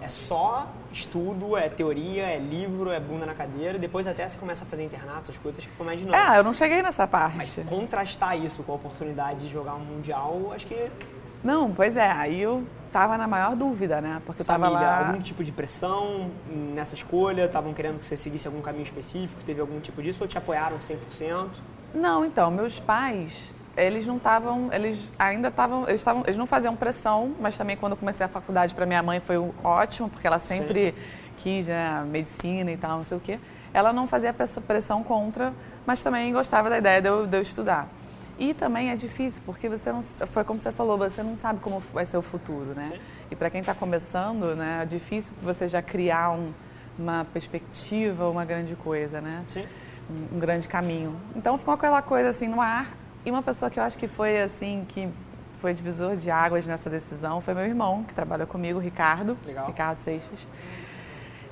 Speaker 1: é, só estudo, é teoria, é livro, é bunda na cadeira. Depois até você começa a fazer internato, essas coisas, ficou mais dinâmico.
Speaker 2: É, eu não cheguei nessa parte. Mas
Speaker 1: contrastar isso com a oportunidade de jogar um mundial, acho que...
Speaker 2: Não, pois é, aí eu tava na maior dúvida, né? Porque
Speaker 1: Família,
Speaker 2: eu tava lá...
Speaker 1: algum tipo de pressão nessa escolha? Estavam querendo que você seguisse algum caminho específico? Teve algum tipo disso ou te apoiaram 100%?
Speaker 2: Não, então, meus pais, eles não estavam, eles ainda estavam, eles estavam, eles não faziam pressão, mas também quando eu comecei a faculdade para minha mãe foi ótimo, porque ela sempre Sim. quis né, medicina e tal, não sei o quê. Ela não fazia pressão contra, mas também gostava da ideia de eu, de eu estudar. E também é difícil, porque você não, foi como você falou, você não sabe como vai ser o futuro, né? Sim. E para quem está começando, né, é difícil você já criar um, uma perspectiva, uma grande coisa, né?
Speaker 1: Sim.
Speaker 2: Um, um grande caminho. Então ficou aquela coisa assim no ar e uma pessoa que eu acho que foi assim, que foi divisor de águas nessa decisão foi meu irmão, que trabalha comigo, Ricardo.
Speaker 1: Legal.
Speaker 2: Ricardo Seixas.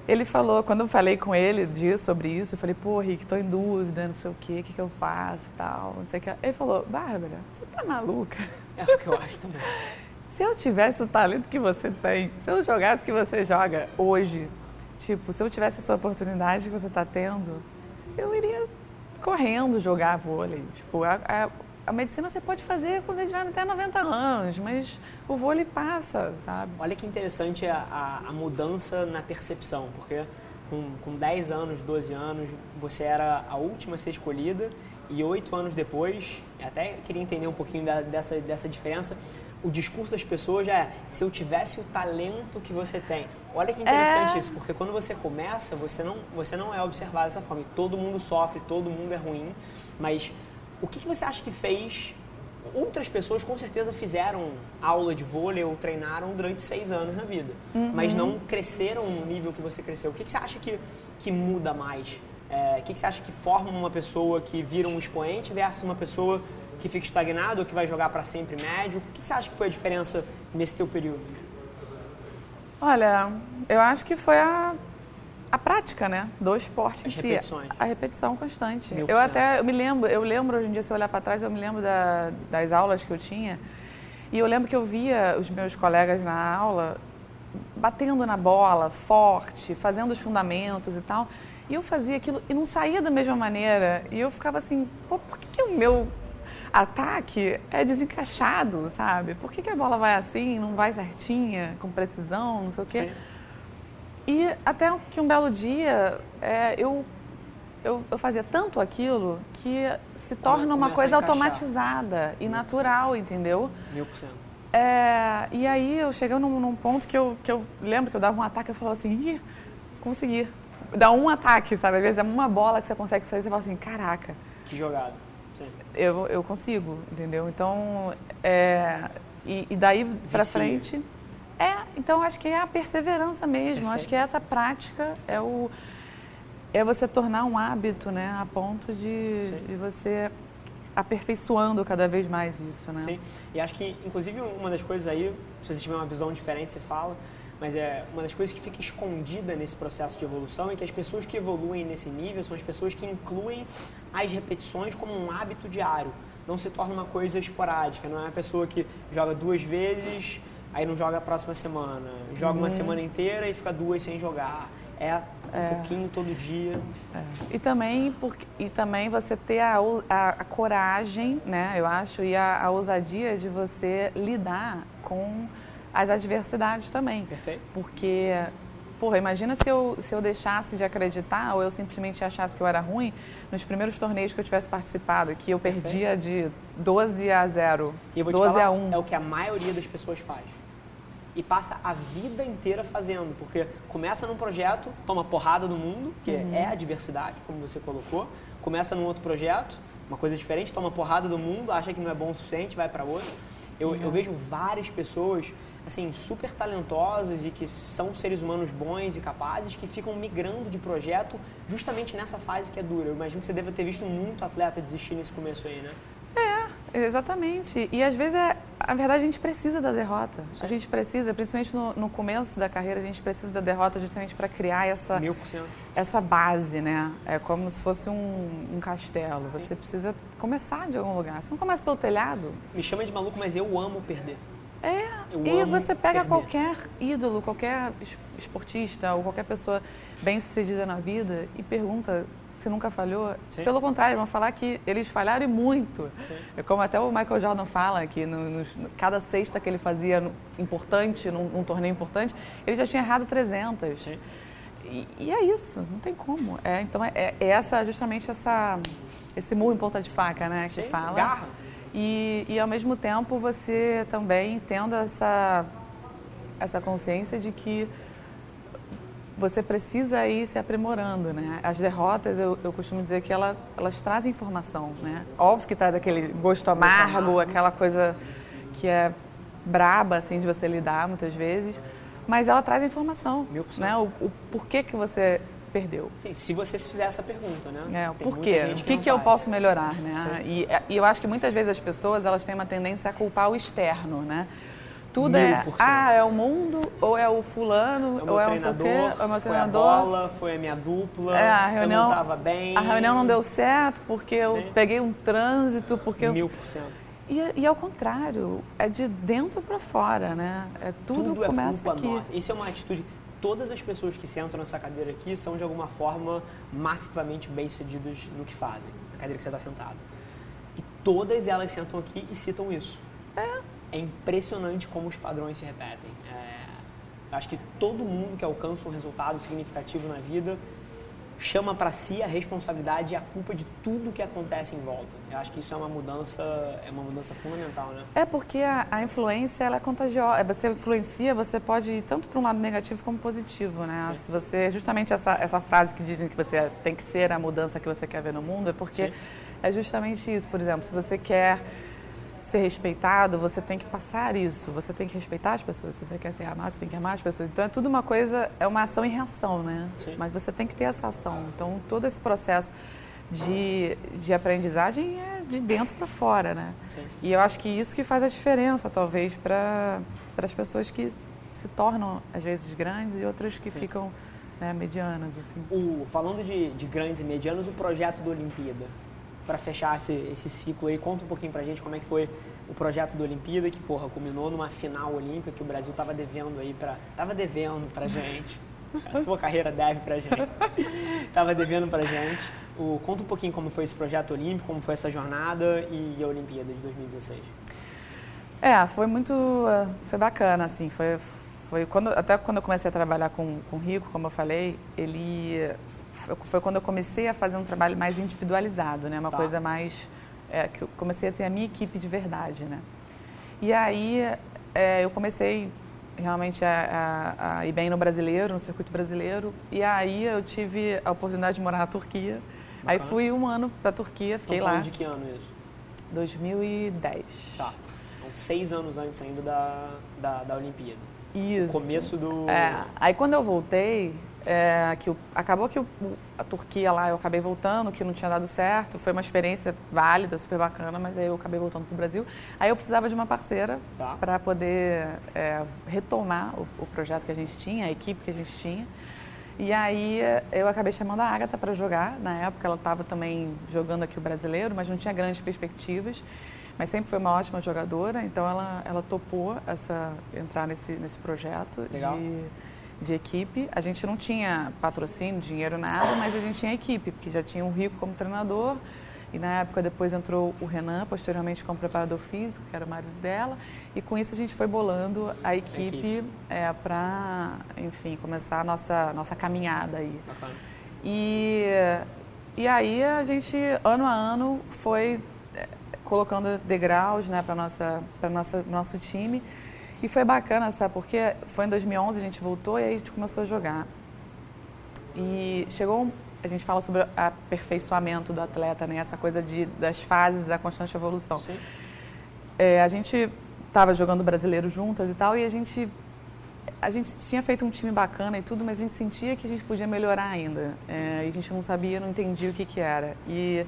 Speaker 2: Ele falou, quando eu falei com ele disso, sobre isso, eu falei, pô, Rick, tô em dúvida, não sei o quê, o que, que eu faço e tal, não sei o que. Ele falou, Bárbara, você tá maluca?
Speaker 1: É o que eu acho também.
Speaker 2: se eu tivesse o talento que você tem, se eu jogasse o que você joga hoje, tipo, se eu tivesse essa oportunidade que você está tendo, eu iria correndo jogar vôlei. Tipo, a, a, a, medicina você pode fazer quando você tiver até 90 anos, mas o vôlei passa, sabe?
Speaker 1: Olha que interessante a, a, mudança na percepção, porque com, com 10 anos, 12 anos, você era a última a ser escolhida e oito anos depois, até queria entender um pouquinho da, dessa, dessa diferença, o discurso das pessoas já é se eu tivesse o talento que você tem. Olha que interessante é... isso, porque quando você começa, você não, você não é observado dessa forma. E todo mundo sofre, todo mundo é ruim, mas o que, que você acha que fez? Outras pessoas com certeza fizeram aula de vôlei ou treinaram durante seis anos na vida, uhum. mas não cresceram no nível que você cresceu. O que, que você acha que, que muda mais? É, o que, que você acha que forma uma pessoa que vira um expoente versus uma pessoa que fica estagnado ou que vai jogar para sempre médio? O que você acha que foi a diferença nesse teu período?
Speaker 2: Olha, eu acho que foi a, a prática, né, do esporte
Speaker 1: As
Speaker 2: em
Speaker 1: repetições.
Speaker 2: si. A repetição constante. Eu até eu me lembro, eu lembro hoje em dia se eu olhar para trás, eu me lembro da, das aulas que eu tinha. E eu lembro que eu via os meus colegas na aula batendo na bola, forte, fazendo os fundamentos e tal. E eu fazia aquilo e não saía da mesma maneira. E eu ficava assim, pô, por que, que o meu ataque é desencaixado, sabe? Por que, que a bola vai assim, não vai certinha, com precisão, não sei o quê? Sim. E até que um belo dia é, eu, eu, eu, fazia tanto aquilo que se torna uma coisa automatizada e natural, entendeu?
Speaker 1: Mil por cento.
Speaker 2: É, e aí eu cheguei num, num, ponto que eu, que eu lembro que eu dava um ataque e eu falava assim, Ih, consegui. Dá um ataque, sabe? Às vezes é uma bola que você consegue fazer e você fala assim, caraca.
Speaker 1: Que jogada.
Speaker 2: Eu, eu consigo, entendeu? Então, é, e, e daí para frente. É, então acho que é a perseverança mesmo. Perfeito. Acho que essa prática é o é você tornar um hábito, né, a ponto de, de você aperfeiçoando cada vez mais isso, né?
Speaker 1: Sim. E acho que inclusive uma das coisas aí, se você tiver uma visão diferente, você fala, mas é uma das coisas que fica escondida nesse processo de evolução é que as pessoas que evoluem nesse nível são as pessoas que incluem as repetições como um hábito diário. Não se torna uma coisa esporádica, não é uma pessoa que joga duas vezes, aí não joga a próxima semana, joga uhum. uma semana inteira e fica duas sem jogar. É um é. pouquinho todo dia.
Speaker 2: É. E, também, porque, e também você ter a, a, a coragem, né, eu acho, e a, a ousadia de você lidar com as adversidades também.
Speaker 1: Perfeito.
Speaker 2: Porque, porra, imagina se eu, se eu deixasse de acreditar ou eu simplesmente achasse que eu era ruim nos primeiros torneios que eu tivesse participado, que eu perdia de 12 a 0,
Speaker 1: e eu vou 12 falar, a 1. É o que a maioria das pessoas faz. E passa a vida inteira fazendo, porque começa num projeto, toma porrada do mundo, que uhum. é a diversidade, como você colocou, começa num outro projeto, uma coisa diferente, toma porrada do mundo, acha que não é bom o suficiente, vai para outro. Eu, uhum. eu vejo várias pessoas assim, super talentosos e que são seres humanos bons e capazes que ficam migrando de projeto justamente nessa fase que é dura. Eu imagino que você deve ter visto muito atleta desistir nesse começo aí, né?
Speaker 2: É, exatamente. E às vezes, é, a verdade, a gente precisa da derrota. A gente precisa, principalmente no, no, começo da carreira, a gente precisa da derrota justamente para criar essa, essa base, né? É como se fosse um, um castelo. Você precisa começar de algum lugar. Você não começa pelo telhado.
Speaker 1: Me chama de maluco, mas eu amo perder.
Speaker 2: É, eu e você pega perder. qualquer ídolo, qualquer esportista ou qualquer pessoa bem sucedida na vida e pergunta se nunca falhou. Sim. Pelo contrário, vão falar que eles falharam muito. Sim. É como até o Michael Jordan fala, que no, no, cada sexta que ele fazia no, importante, num, num, torneio importante, ele já tinha errado 300. E, e, é isso, não tem como. É, então é, é, essa, justamente essa, esse murro em ponta de faca, né, que Sim, fala.
Speaker 1: Garra.
Speaker 2: E, e ao mesmo tempo você também tendo essa, essa consciência de que você precisa ir se aprimorando, né? As derrotas, eu, eu costumo dizer que ela, elas trazem informação, né? Óbvio que traz aquele gosto amargo, aquela coisa que é braba, assim, de você lidar muitas vezes, mas ela traz informação, né? O, o porquê que você perdeu.
Speaker 1: Sim, se você fizer essa pergunta, né?
Speaker 2: É, por quê? O que, que, eu posso melhorar, né? E, e, eu acho que muitas vezes as pessoas elas têm uma tendência a culpar o externo, né? Tudo é, ah, é o mundo, ou é o fulano,
Speaker 1: é o ou
Speaker 2: é
Speaker 1: o não quê,
Speaker 2: é o meu treinador.
Speaker 1: Foi a bola, foi a minha dupla, é, a reunião, eu não estava bem.
Speaker 2: A reunião não deu certo porque Sim. eu peguei um trânsito, porque...
Speaker 1: Mil por cento.
Speaker 2: E, e ao contrário, é de dentro para fora, né? É tudo, tudo é começa é culpa aqui. Nossa.
Speaker 1: Isso é uma atitude todas as pessoas que sentam nessa cadeira aqui são de alguma forma massivamente bem-sucedidas no que fazem, na cadeira que você está sentado. E todas elas sentam aqui e citam isso.
Speaker 2: É.
Speaker 1: É impressionante como os padrões se repetem. É, acho que todo mundo que alcança um resultado significativo na vida chama para si a responsabilidade e a culpa de tudo que acontece em volta. Eu acho que isso é uma mudança, é uma mudança fundamental, né?
Speaker 2: É porque a, a influência ela é contagiosa. É, você influencia, você pode ir tanto para um lado negativo como positivo, né? Sim. Se você justamente essa essa frase que dizem que você tem que ser a mudança que você quer ver no mundo é porque Sim. é justamente isso. Por exemplo, se você quer ser respeitado, você tem que passar isso, você tem que respeitar as pessoas. Se você quer ser amado, você tem que amar as pessoas. Então é tudo uma coisa, é uma ação e reação, né? Sim. Mas você tem que ter essa ação. Então todo esse processo de, de aprendizagem é de dentro para fora, né? Sim. E eu acho que isso que faz a diferença, talvez, para as pessoas que se tornam, às vezes, grandes e outras que Sim. ficam né, medianas, assim.
Speaker 1: O, falando de, de grandes e medianos, o projeto do Olimpíada para fechar esse, esse ciclo aí, conta um pouquinho pra gente como é que foi o projeto do Olimpíada, que, porra, culminou numa final olímpica que o Brasil tava devendo aí para tava devendo pra gente. A sua carreira deve pra gente. tava devendo pra gente. O, conta um pouquinho como foi esse projeto olímpico, como foi essa jornada e a Olimpíada de 2016.
Speaker 2: É, foi muito, foi bacana, assim, foi, foi quando, até quando eu comecei a trabalhar com, com o Rico, como eu falei, ele foi quando eu comecei a fazer um trabalho mais individualizado, né? Uma tá. coisa mais é, que eu comecei a ter a minha equipe de verdade, né? E aí é, eu comecei realmente a, a, a, ir bem no brasileiro, no circuito brasileiro. E aí eu tive a oportunidade de morar na Turquia. Bacana. Aí fui um ano para a Turquia, fiquei
Speaker 1: Estão
Speaker 2: lá.
Speaker 1: de que ano isso?
Speaker 2: 2010.
Speaker 1: Tá. Então, seis anos antes ainda da, da, da Olimpíada.
Speaker 2: Isso.
Speaker 1: O começo do...
Speaker 2: É. Aí quando eu voltei, é, que o, acabou que o, a Turquia lá eu acabei voltando, que não tinha dado certo. Foi uma experiência válida, super bacana, mas aí eu acabei voltando para o Brasil. Aí eu precisava de uma parceira tá. para poder é, retomar o, o, projeto que a gente tinha, a equipe que a gente tinha. E aí eu acabei chamando a Agatha para jogar. Na época ela estava também jogando aqui o brasileiro, mas não tinha grandes perspectivas. Mas sempre foi uma ótima jogadora, então ela, ela topou essa, entrar nesse, nesse projeto
Speaker 1: Legal.
Speaker 2: de de equipe. A gente não tinha patrocínio, dinheiro, nada, mas a gente tinha equipe, porque já tinha o Rico como treinador. E na época depois entrou o Renan, posteriormente como preparador físico, que era o marido dela. E com isso a gente foi bolando a equipe, equipe. É, para, enfim, começar a nossa, nossa caminhada aí. Bacana. E, e aí a gente, ano a ano, foi é, colocando degraus né, para o nosso time. E foi bacana, sabe? Porque foi em 2011 a gente voltou e aí a gente começou a jogar. E chegou, a gente fala sobre o aperfeiçoamento do atleta, né? Essa coisa de, das fases da constante evolução.
Speaker 1: Sim.
Speaker 2: É, a gente estava jogando brasileiro juntas e tal, e a gente a gente tinha feito um time bacana e tudo, mas a gente sentia que a gente podia melhorar ainda. É, e a gente não sabia, não entendia o que, que era. E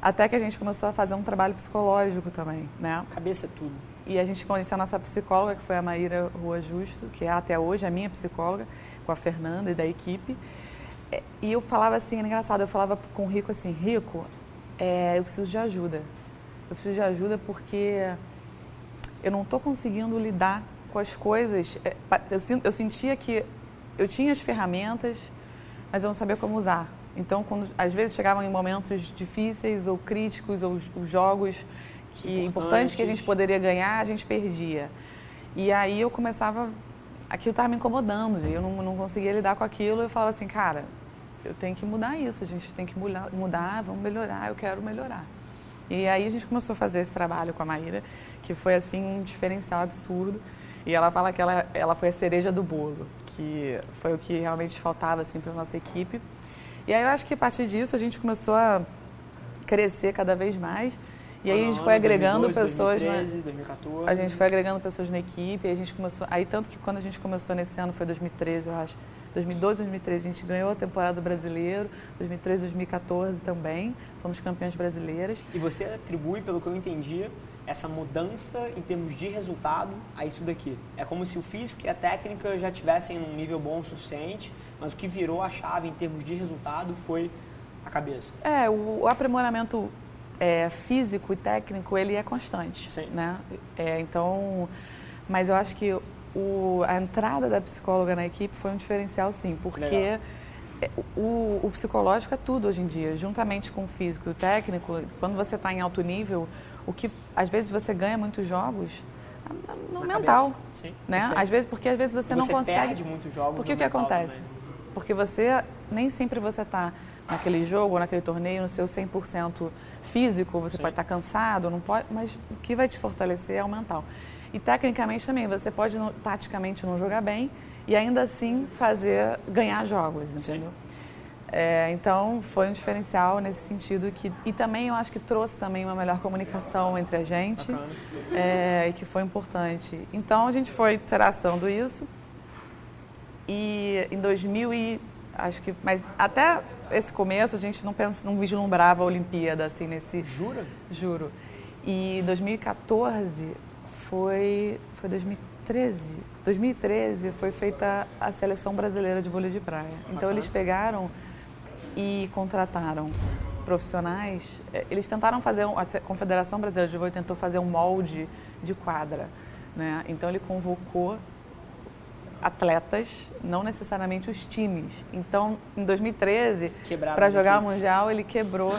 Speaker 2: até que a gente começou a fazer um trabalho psicológico também, né?
Speaker 1: Cabeça é tudo.
Speaker 2: E a gente conheceu a nossa psicóloga, que foi a Maíra Rua Justo, que é até hoje a minha psicóloga, com a Fernanda e da equipe. É, e eu falava assim, era engraçado, eu falava com o Rico assim, Rico, é, eu preciso de ajuda. Eu preciso de ajuda porque eu não estou conseguindo lidar com as coisas. É, eu, eu sentia que eu tinha as ferramentas, mas eu não sabia como usar. Então, quando, às vezes chegavam em momentos difíceis ou críticos, ou os jogos que importantes que a gente poderia ganhar, a gente perdia. E aí eu começava, aquilo estava me incomodando, eu não, não conseguia lidar com aquilo. Eu falava assim, cara, eu tenho que mudar isso, a gente tem que mudar, mudar, vamos melhorar, eu quero melhorar. E aí a gente começou a fazer esse trabalho com a Maíra, que foi assim um diferencial absurdo. E ela fala que ela, ela foi a cereja do bolo, que foi o que realmente faltava assim para nossa equipe. E aí eu acho que a partir disso a gente começou a crescer cada vez mais. E aí a gente foi agregando 2012, pessoas.
Speaker 1: 2013, 2014.
Speaker 2: A gente foi agregando pessoas na equipe, a gente começou. Aí tanto que quando a gente começou nesse ano foi 2013, eu acho. 2012, 2013 a gente ganhou a temporada brasileiro, 2013, 2014 também, fomos campeões brasileiras.
Speaker 1: E você atribui, pelo que eu entendi, essa mudança em termos de resultado a isso daqui. É como se o físico e a técnica já tivessem num nível bom o suficiente, mas o que virou a chave em termos de resultado foi a cabeça.
Speaker 2: É, o aprimoramento é, físico e técnico ele é constante,
Speaker 1: Sim.
Speaker 2: né? É, então, mas eu acho que o, a entrada da psicóloga na equipe foi um diferencial, sim, porque é, o, o, psicológico é tudo hoje em dia, juntamente com o físico e o técnico. Quando você está em alto nível, o que às vezes você ganha muitos jogos no na mental,
Speaker 1: Sim,
Speaker 2: né? Às vezes porque às vezes você,
Speaker 1: você
Speaker 2: não consegue.
Speaker 1: perde muitos jogos.
Speaker 2: Porque o que acontece?
Speaker 1: Também.
Speaker 2: Porque você nem sempre você está naquele jogo ou naquele torneio no seu 100% físico, você Sim. pode estar cansado, não pode, mas o que vai te fortalecer é o mental. E tecnicamente também, você pode taticamente não jogar bem e ainda assim fazer ganhar jogos, entendeu? É, então foi um diferencial nesse sentido que e também eu acho que trouxe também uma melhor comunicação entre a gente é, e que foi importante. Então a gente foi traçando isso e em 2000 e acho que mas até esse começo a gente não, pensa, não vislumbrava a Olimpíada assim nesse.
Speaker 1: Jura?
Speaker 2: Juro. E 2014 foi foi 2013. 2013 foi feita a seleção brasileira de vôlei de praia. Então eles pegaram e contrataram profissionais. É, eles tentaram fazer a Confederação Brasileira de Vôlei tentou fazer um molde de quadra, né? Então ele convocou atletas, não necessariamente os times. Então, em 2013, para jogar o Mundial, ele quebrou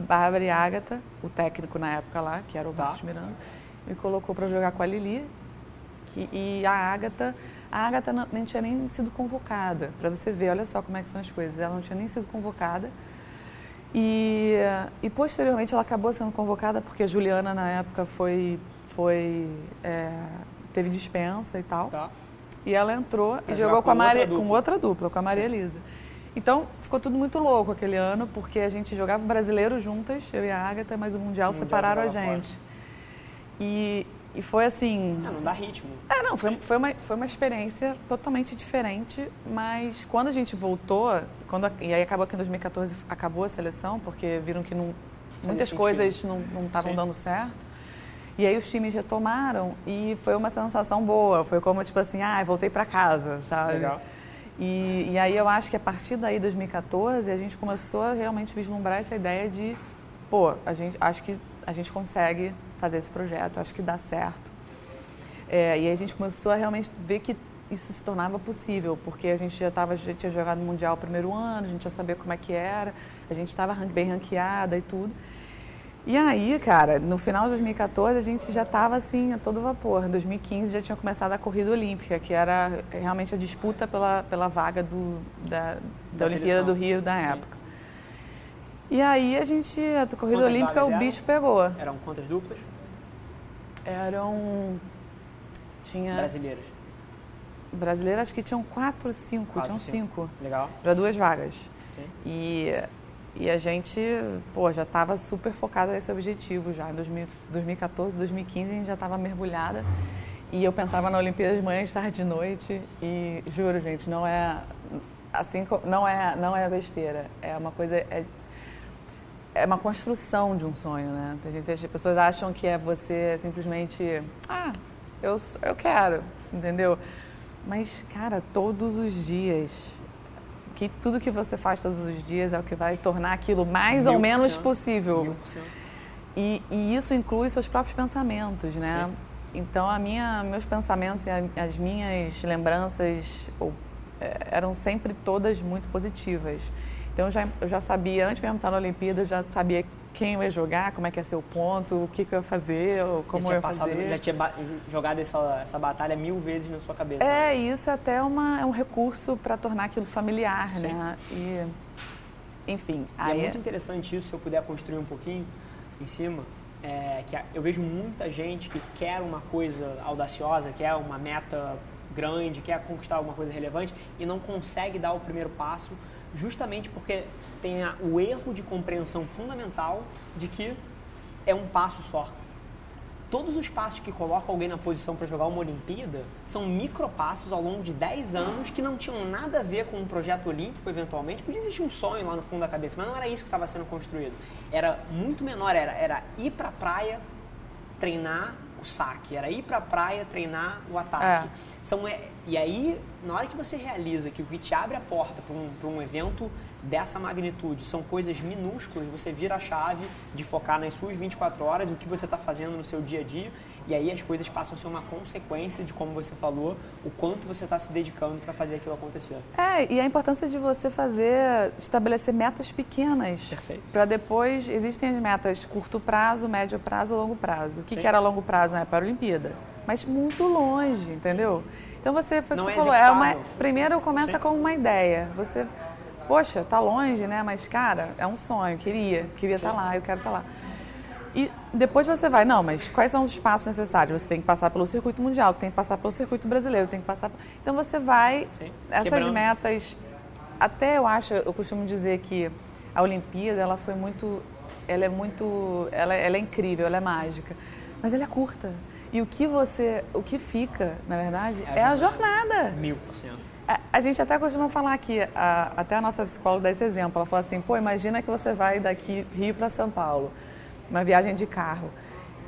Speaker 2: Bárbara e Ágata, o técnico na época lá, que era o tá. Marcos Miranda, e colocou para jogar com a Lili. Que, e a Ágata, a Ágata não, nem tinha nem sido convocada, para você ver, olha só como é que são as coisas. Ela não tinha nem sido convocada. E, e posteriormente ela acabou sendo convocada porque a Juliana na época foi, foi é, teve dispensa e tal.
Speaker 1: Tá.
Speaker 2: E ela entrou e jogou com, a Maria, outra com outra dupla, com a Maria Sim. Elisa. Então, ficou tudo muito louco aquele ano, porque a gente jogava brasileiro juntas, eu e a Agatha, mas o Mundial, o mundial separaram a gente. E, e foi assim.
Speaker 1: Ah, não dá ritmo.
Speaker 2: É, não, foi, foi, uma, foi uma experiência totalmente diferente, mas quando a gente voltou, quando, e aí acabou que em 2014 acabou a seleção, porque viram que não, muitas coisas não estavam dando certo. E aí os times retomaram e foi uma sensação boa. Foi como tipo assim, ah, voltei para casa, sabe?
Speaker 1: Legal.
Speaker 2: E, e, aí eu acho que a partir daí, 2014, a gente começou a realmente vislumbrar essa ideia de, pô, a gente, acho que a gente consegue fazer esse projeto, acho que dá certo. É, e aí a gente começou a realmente ver que isso se tornava possível, porque a gente já, tava, já tinha jogado no Mundial o primeiro ano, a gente já sabia como é que era, a gente estava bem ranqueada e tudo. E aí, cara, no final de 2014 a gente já estava assim a todo vapor. Em 2015 já tinha começado a corrida olímpica, que era realmente a disputa pela, pela vaga do, da, da, da Olimpíada do Rio da época. E aí a gente, a corrida quantas olímpica, o bicho pegou.
Speaker 1: Eram quantas duplas?
Speaker 2: Eram. Tinha.
Speaker 1: Brasileiras.
Speaker 2: Brasileiras acho que tinham quatro, cinco, quatro, tinham cinco.
Speaker 1: cinco. Legal.
Speaker 2: Para duas vagas. Sim. E, e a gente, pô, já estava super focada nesse objetivo já. Em 2014, 2015 a gente já estava mergulhada. E eu pensava na Olimpíada de manhã, tarde de noite. E juro, gente, não é assim, não é, não é besteira. É uma coisa, é, é uma construção de um sonho, né? As pessoas acham que é você simplesmente, ah, eu, eu quero, entendeu? Mas, cara, todos os dias, que tudo que você faz todos os dias é o que vai tornar aquilo mais ou menos possível. E, e, isso inclui seus próprios pensamentos, né? Sim. Então, a minha, meus pensamentos e as minhas lembranças é, eram sempre todas muito positivas. Então eu já, eu já sabia, antes mesmo de estar na Olimpíada, eu já sabia quem eu ia jogar, como é que ia ser o ponto, o que, que eu ia fazer, como eu ia passado, fazer.
Speaker 1: Já tinha jogado essa, essa batalha mil vezes na sua cabeça.
Speaker 2: É, né? isso é até uma, é um recurso para tornar aquilo familiar, Sim. né? E, enfim.
Speaker 1: E é aí é muito interessante isso, se eu puder construir um pouquinho em cima, é, que eu vejo muita gente que quer uma coisa audaciosa, quer uma meta grande, quer conquistar alguma coisa relevante e não consegue dar o primeiro passo justamente porque tem o erro de compreensão fundamental de que é um passo só. Todos os passos que colocam alguém na posição para jogar uma Olimpíada são micropassos ao longo de 10 anos que não tinham nada a ver com um projeto olímpico, eventualmente. Podia existir um sonho lá no fundo da cabeça, mas não era isso que estava sendo construído. Era muito menor, era, era ir para a praia, treinar o saque, era ir para a praia, treinar o ataque. É. São, e aí, na hora que você realiza que o que te abre a porta para um, um evento dessa magnitude são coisas minúsculas, você vira a chave de focar nas suas 24 horas, o que você está fazendo no seu dia a dia, e aí as coisas passam a ser uma consequência de, como você falou, o quanto você está se dedicando para fazer aquilo acontecer.
Speaker 2: É, e a importância de você fazer, estabelecer metas pequenas. Para depois, existem as metas curto prazo, médio prazo, longo prazo. O que, que era longo prazo na né? para a Olimpíada? Mas muito longe, entendeu? Então você, foi que você é falou, é uma, primeiro começa Sim. com uma ideia. Você, poxa, tá longe, né? Mas cara, é um sonho, queria, queria estar tá lá, eu quero estar tá lá. E depois você vai, não, mas quais são os passos necessários? Você tem que passar pelo circuito mundial, tem que passar pelo circuito brasileiro, tem que passar. Então você vai Sim. essas Quebrando. metas. Até eu acho, eu costumo dizer que a Olimpíada ela foi muito, ela é muito, ela, ela é incrível, ela é mágica, mas ela é curta. E o que você, o que fica, na verdade, é, é a jornada.
Speaker 1: Mil por cento.
Speaker 2: A, a, gente até costuma falar aqui, a, até a nossa psicóloga dá esse exemplo. Ela fala assim: pô, imagina que você vai daqui Rio para São Paulo, uma viagem de carro.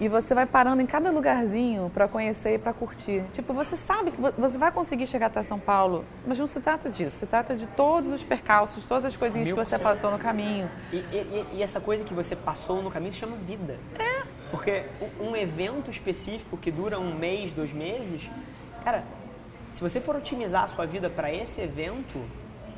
Speaker 2: E você vai parando em cada lugarzinho para conhecer e para curtir. Tipo, você sabe que você vai conseguir chegar até São Paulo, mas não se trata disso. Se trata de todos os percalços, todas as coisinhas que você passou no caminho.
Speaker 1: E, e, e, essa coisa que você passou no caminho se chama vida.
Speaker 2: É.
Speaker 1: Porque um evento específico que dura um mês, dois meses, cara, se você for otimizar a sua vida para esse evento,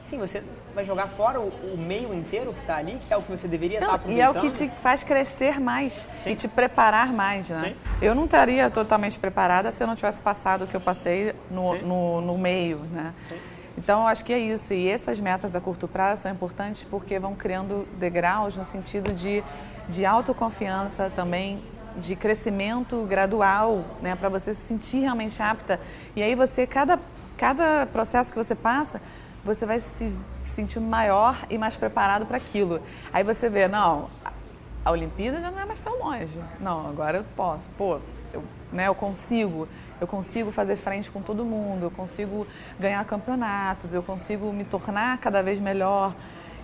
Speaker 1: sim, você vai jogar fora o, o meio inteiro que está ali, que é o que você deveria estar tá aproveitando.
Speaker 2: E é o que te faz crescer mais sim. e te preparar mais, né? Sim. Eu não estaria totalmente preparada se eu não tivesse passado o que eu passei no, no, no, meio, né? Sim. Então, eu acho que é isso. E essas metas a curto prazo são importantes porque vão criando degraus no sentido de de autoconfiança também, de crescimento gradual, né, para você se sentir realmente apta. E aí você, cada, cada processo que você passa, você vai se sentindo maior e mais preparado para aquilo. Aí você vê, não, a Olimpíada já não é mais tão longe. Não, agora eu posso. Pô, eu, né, eu consigo. Eu consigo fazer frente com todo mundo, eu consigo ganhar campeonatos, eu consigo me tornar cada vez melhor.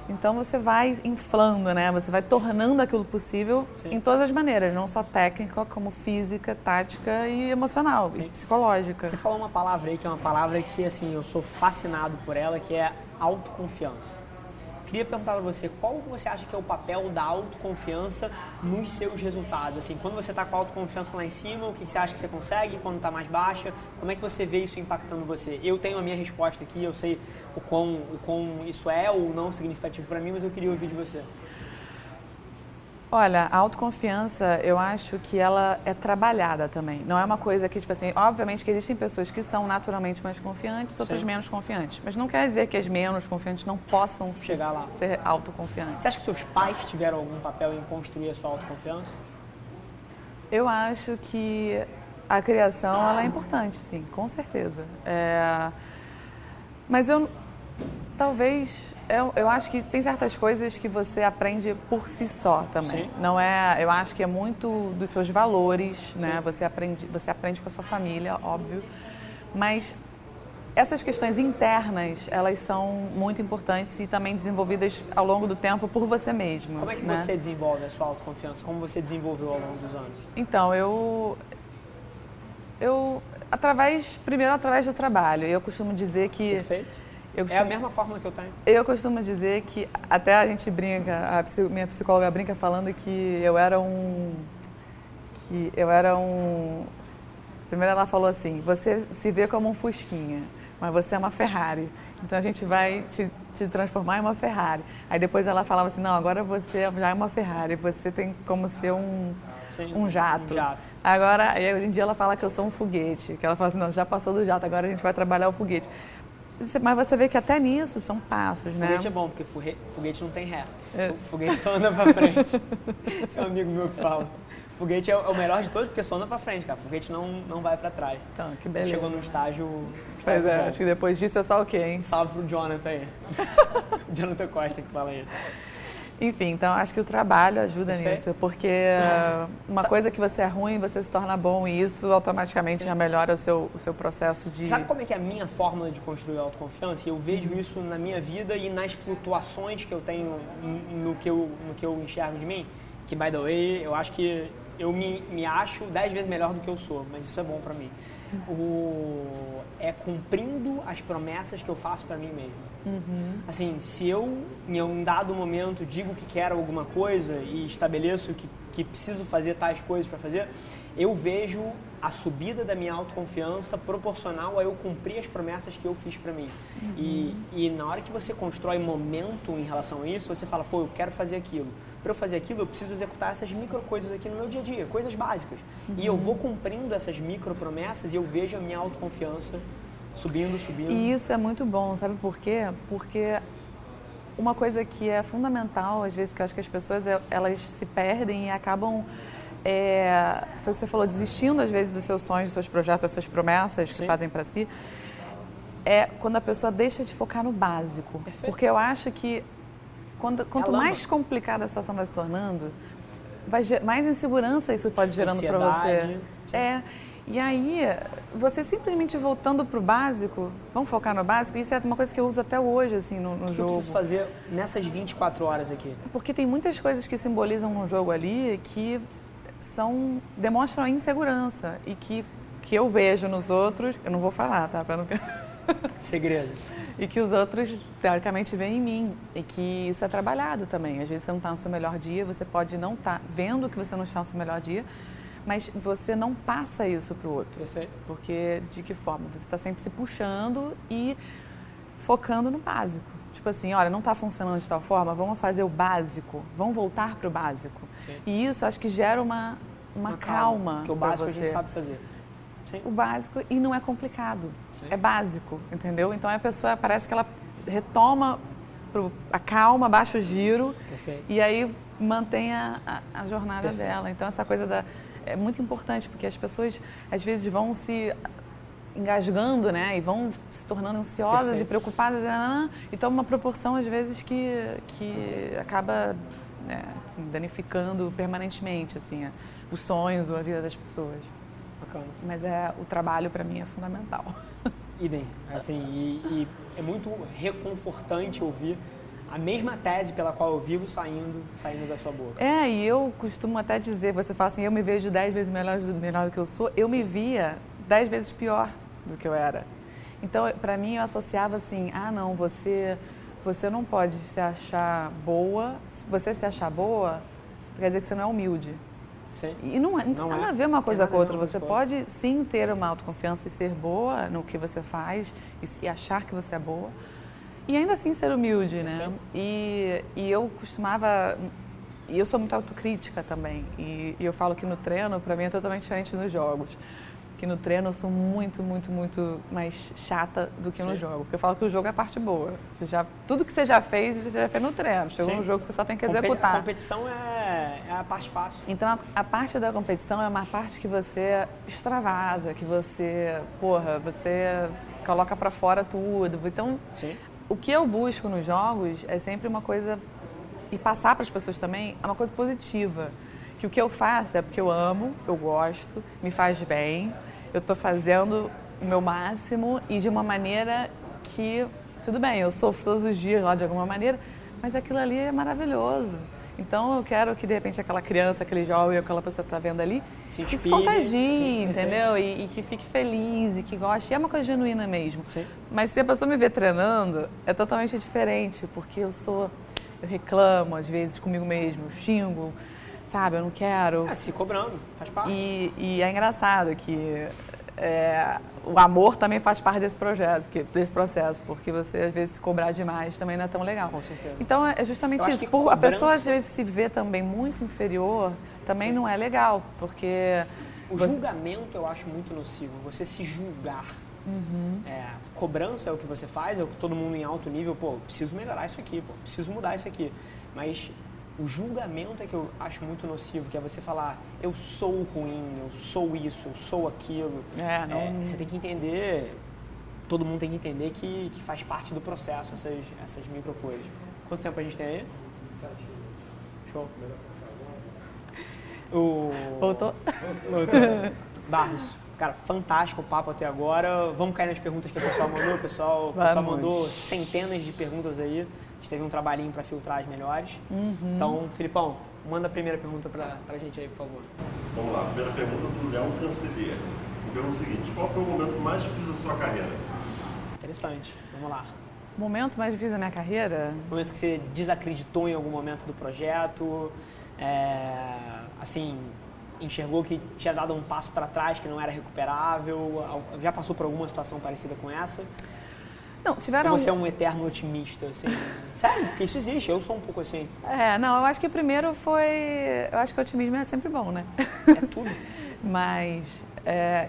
Speaker 2: Então você vai inflando, né? Você vai tornando aquilo possível Sim. em todas as maneiras, não só técnica, como física, tática e emocional, Sim. e psicológica.
Speaker 1: Você falou uma palavra aí que é uma palavra que assim eu sou fascinado por ela, que é autoconfiança. Queria perguntar para você, qual você acha que é o papel da autoconfiança nos seus resultados? Assim, quando você está com a autoconfiança lá em cima, o que você acha que você consegue? Quando está mais baixa, como é que você vê isso impactando você? Eu tenho a minha resposta aqui, eu sei o quão, o quão isso é ou não significativo para mim, mas eu queria ouvir de você.
Speaker 2: Olha, a autoconfiança, eu acho que ela é trabalhada também. Não é uma coisa que, tipo assim, obviamente que existem pessoas que são naturalmente mais confiantes, outras Sim. menos confiantes. Mas não quer dizer que as menos confiantes não possam chegar lá, ser autoconfiantes.
Speaker 1: Você acha que seus pais tiveram algum papel em construir a sua autoconfiança?
Speaker 2: Eu acho que a criação ela é importante, sim, com certeza. É... Mas eu talvez eu, eu, acho que tem certas coisas que você aprende por si só também. Sim. Não é, eu acho que é muito dos seus valores, Sim. né? Você aprende, você aprende com a sua família, óbvio. Mas essas questões internas, elas são muito importantes e também desenvolvidas ao longo do tempo por você mesmo.
Speaker 1: Como é que né? você desenvolve a sua autoconfiança? Como você desenvolveu ao longo dos anos?
Speaker 2: Então, eu eu através primeiro através do trabalho. Eu costumo dizer que
Speaker 1: Perfeito eu é a mesma fórmula que eu tenho.
Speaker 2: Eu costumo dizer que, até a gente brinca, a minha psicóloga brinca falando que eu era um. que eu era um. Primeiro ela falou assim: você se vê como um Fusquinha, mas você é uma Ferrari. Então a gente vai te, te transformar em uma Ferrari. Aí depois ela falava assim: não, agora você já é uma Ferrari, você tem como ser um. Sim, um jato. Um jato. Agora, hoje em dia ela fala que eu sou um foguete, que ela fala assim, não, já passou do jato, agora a gente vai trabalhar o foguete. Mas você vê que até nisso são passos,
Speaker 1: né? Foguete é bom, porque foguete não tem ré. É. Foguete só anda pra frente. Esse é um amigo meu que fala. Foguete é o melhor de todos, porque só anda pra frente, cara. Foguete não, não vai pra trás.
Speaker 2: Então, que beleza.
Speaker 1: Chegou num estágio...
Speaker 2: Pois é, acho que depois disso é só o quê, hein?
Speaker 1: Salve pro Jonathan aí. Jonathan Costa que fala aí.
Speaker 2: Enfim, então acho que o trabalho ajuda Perfeito. nisso, porque uh, uma coisa que você é ruim, você se torna bom e isso automaticamente Sim. já melhora o seu, o seu processo de.
Speaker 1: Sabe como é que é a minha fórmula de construir autoconfiança? Eu vejo isso na minha vida e nas flutuações que eu tenho no que eu, no que eu enxergo de mim. Que, by the way, eu acho que eu me, me acho dez vezes melhor do que eu sou, mas isso é bom para mim. O, é cumprindo as promessas que eu faço para mim mesmo. Uhum. Assim, se eu em um dado momento digo que quero alguma coisa e estabeleço que, que preciso fazer tais coisas para fazer, eu vejo a subida da minha autoconfiança proporcional a eu cumprir as promessas que eu fiz para mim. Uhum. E, e na hora que você constrói momento em relação a isso, você fala, pô, eu quero fazer aquilo. Para eu fazer aquilo, eu preciso executar essas micro coisas aqui no meu dia a dia, coisas básicas. Uhum. E eu vou cumprindo essas micro promessas e eu vejo a minha autoconfiança Subindo, subindo.
Speaker 2: E isso é muito bom, sabe por quê? Porque uma coisa que é fundamental, às vezes, que eu acho que as pessoas é, elas se perdem e acabam, é, foi o que você falou, desistindo às vezes dos seus sonhos, dos seus projetos, das suas promessas Sim. que fazem para si, é quando a pessoa deixa de focar no básico. Perfeito. Porque eu acho que quando, quanto mais complicada a situação vai se tornando, vai, mais insegurança isso pode gerando para você. É. E aí, você simplesmente voltando para o básico, vamos focar no básico, isso é uma coisa que eu uso até hoje, assim, no, no
Speaker 1: o que
Speaker 2: jogo.
Speaker 1: eu preciso fazer nessas 24 horas aqui?
Speaker 2: Porque tem muitas coisas que simbolizam no jogo ali que são, demonstram insegurança e que, que eu vejo nos outros, eu não vou falar, tá? Pra não...
Speaker 1: Segredos.
Speaker 2: e que os outros, teoricamente, veem em mim. E que isso é trabalhado também. Às vezes você não está no seu melhor dia, você pode não estar tá vendo que você não está no seu melhor dia, mas você não passa isso para o outro.
Speaker 1: Perfeito.
Speaker 2: Porque de que forma? Você está sempre se puxando e focando no básico. Tipo assim, olha, não está funcionando de tal forma, vamos fazer o básico, vamos voltar para o básico. Sim. E isso acho que gera uma, uma, uma calma. calma
Speaker 1: que o básico a gente sabe fazer.
Speaker 2: Sim. O básico e não é complicado. Sim. É básico, entendeu? Então a pessoa parece que ela retoma pro, a calma, baixa o giro Perfeito. e aí mantém a, a, a jornada Perfeito. dela. Então essa coisa da é muito importante, porque as pessoas às vezes vão se engasgando, né? E vão se tornando ansiosas Perfeito. e preocupadas. Então, uma proporção, às vezes, que, que acaba né, assim, danificando permanentemente, assim, os sonhos ou a vida das pessoas. Bacana. Mas é, o trabalho, para mim, é fundamental.
Speaker 1: Idem. Assim, e, e é muito reconfortante ouvir a mesma tese pela qual eu vivo saindo, saindo da sua boca.
Speaker 2: É, e eu costumo até dizer, você fala assim, eu me vejo dez vezes melhor, melhor do que eu sou, eu me via dez vezes pior do que eu era. Então, para mim, eu associava assim, ah, não, você, você não pode se achar boa, se você se achar boa, quer dizer que você não é humilde. Sim. E não, é, não tem nada é. a ver uma coisa com outra. Você pode sim ter uma autoconfiança e ser boa no que você faz e, e achar que você é boa, e ainda assim ser humilde, né? E, e eu costumava. E eu sou muito autocrítica também. E, e eu falo que no treino, para mim, é totalmente diferente nos jogos. Que no treino eu sou muito, muito, muito mais chata do que Sim. no jogo. Porque eu falo que o jogo é a parte boa. Você já, tudo que você já fez, você já fez no treino. Chegou Sim. no jogo, você só tem que executar.
Speaker 1: A competição é, é a parte fácil.
Speaker 2: Então, a, a, parte da competição é uma parte que você extravasa, que você, porra, você coloca para fora tudo. Então, Sim o que eu busco nos jogos é sempre uma coisa e passar para as pessoas também é uma coisa positiva. Que o que eu faço é porque eu amo, eu gosto, me faz bem, eu estou fazendo o meu máximo e de uma maneira que, tudo bem, eu sofro todos os dias lá de alguma maneira, mas aquilo ali é maravilhoso. Então eu quero que de repente aquela criança, aquele jovem, aquela pessoa que está vendo ali, se que se contagie, entendeu? E, e, que fique feliz e que goste. E é uma coisa genuína mesmo. Sim. Mas se a pessoa me vê treinando, é totalmente diferente, porque eu sou, eu reclamo às vezes comigo mesmo, xingo, sabe? Eu não quero.
Speaker 1: É, se cobrando, faz parte.
Speaker 2: E, e é engraçado que é, o amor também faz parte desse projeto, desse processo, porque você às vezes se cobrar demais também não é tão legal.
Speaker 1: Com certeza.
Speaker 2: Então é justamente isso. Por, cobrança... A pessoa às vezes se vê também muito inferior, também Sim. não é legal, porque
Speaker 1: o você... julgamento eu acho muito nocivo. Você se julgar. Uhum. É, cobrança é o que você faz, é o que todo mundo em alto nível, pô, preciso melhorar isso aqui, pô, preciso mudar isso aqui. Mas o julgamento é que eu acho muito nocivo, que é você falar, eu sou ruim, eu sou isso, eu sou aquilo. É, não... É, você tem que entender, todo mundo tem que entender que, que faz parte do processo essas, essas micro coisas. Quanto tempo a gente tem aí? Sete. Show. O...
Speaker 2: Voltou?
Speaker 1: Voltou. Barros. Cara, fantástico o papo até agora. Vamos cair nas perguntas que o pessoal mandou. O pessoal, o pessoal mandou centenas de perguntas aí gente teve um trabalhinho para filtrar as melhores. Uhum. Então, Filipão, manda a primeira pergunta para a gente aí, por favor.
Speaker 3: Vamos lá, primeira pergunta do Léo Canceler. O o seguinte, qual foi o momento mais difícil da sua carreira?
Speaker 1: Interessante, vamos lá.
Speaker 2: Momento mais difícil da minha carreira?
Speaker 1: Momento que você desacreditou em algum momento do projeto, é, assim, enxergou que tinha dado um passo para trás que não era recuperável, já passou por alguma situação parecida com essa?
Speaker 2: Não, tiveram.
Speaker 1: Ou você é um eterno otimista, assim. Sério, porque isso existe, eu sou um pouco assim.
Speaker 2: É, não, eu acho que primeiro foi. Eu acho que o otimismo é sempre bom, né?
Speaker 1: É tudo.
Speaker 2: Mas. É,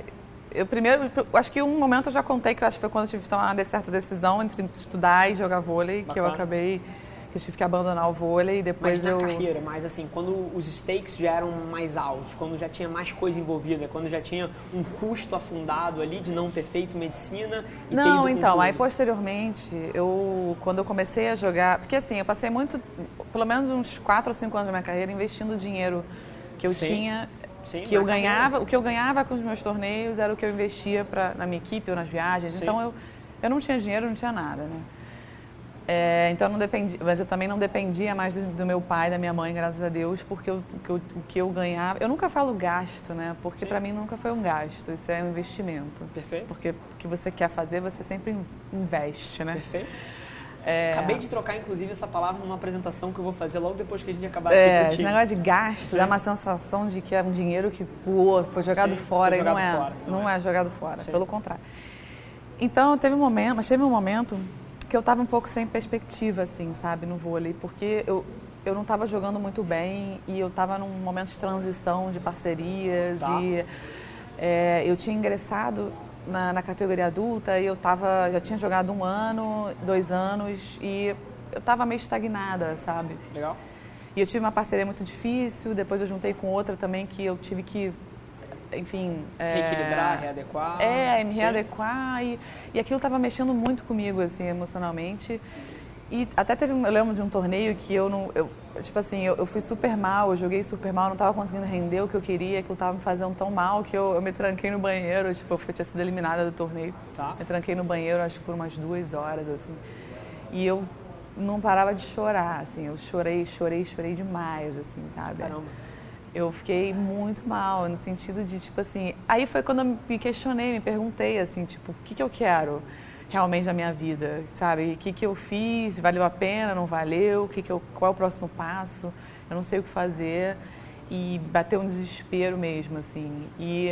Speaker 2: eu primeiro, acho que um momento eu já contei que eu acho que foi quando eu tive que tomar uma certa decisão entre estudar e jogar vôlei, Bacana. que eu acabei que eu tive que abandonar o vôlei e depois
Speaker 1: mas
Speaker 2: eu...
Speaker 1: na carreira, mas assim, quando os stakes já eram mais altos, quando já tinha mais coisa envolvida, quando já tinha um custo afundado ali de não ter feito medicina e
Speaker 2: Não, então, aí posteriormente, eu quando eu comecei a jogar, porque assim, eu passei muito, pelo menos uns 4 ou 5 anos da minha carreira investindo dinheiro que eu Sim. tinha Sim, que eu ganhava, o que eu ganhava com os meus torneios era o que eu investia pra, na minha equipe ou nas viagens. Sim. Então eu, eu não tinha dinheiro, não tinha nada, né? É, então não dependia, mas eu também não dependia mais do, do, meu pai, da minha mãe, graças a Deus, porque eu, que eu, o que eu ganhava, eu nunca falo gasto, né? Porque para mim nunca foi um gasto, isso é um investimento.
Speaker 1: Perfeito.
Speaker 2: Porque o que você quer fazer, você sempre investe, né?
Speaker 1: Perfeito. É... Acabei de trocar, inclusive, essa palavra numa apresentação que eu vou fazer logo depois que a gente acabar
Speaker 2: é, Esse negócio de gasto Sim. dá uma sensação de que é um dinheiro que voou, foi jogado Sim, fora foi jogado e não é. Fora, não, não é. é. jogado fora, Sim. pelo contrário. Então, teve um momento, mas teve um momento que eu estava um pouco sem perspectiva, assim, sabe, no vôlei, porque eu, eu não estava jogando muito bem e eu estava num momento de transição de parcerias tá. e é, eu tinha ingressado na, na, categoria adulta e eu tava, já tinha jogado um ano, dois anos e eu estava meio estagnada, sabe?
Speaker 1: Legal.
Speaker 2: E eu tive uma parceria muito difícil, depois eu juntei com outra também que eu tive que enfim...
Speaker 1: É, Reequilibrar, readequar.
Speaker 2: É, me readequar. E, e aquilo estava mexendo muito comigo, assim, emocionalmente. E até teve, eu lembro de um torneio que eu não, eu, tipo assim, eu, eu, fui super mal, eu joguei super mal, não estava conseguindo render o que eu queria, aquilo estava me fazendo tão mal que eu, eu me tranquei no banheiro, tipo, eu tinha sido eliminada do torneio. Tá. Me tranquei no banheiro, acho que por umas duas horas, assim. E eu não parava de chorar, assim, eu chorei, chorei, chorei demais, assim, sabe?
Speaker 1: Caramba.
Speaker 2: Eu fiquei muito mal, no sentido de, tipo assim, aí foi quando eu me questionei, me perguntei, assim, tipo, o que, que eu quero? realmente da minha vida, sabe? O que, que eu fiz, valeu a pena, não valeu, o que que eu, qual é o próximo passo, eu não sei o que fazer. E bateu um desespero mesmo, assim. E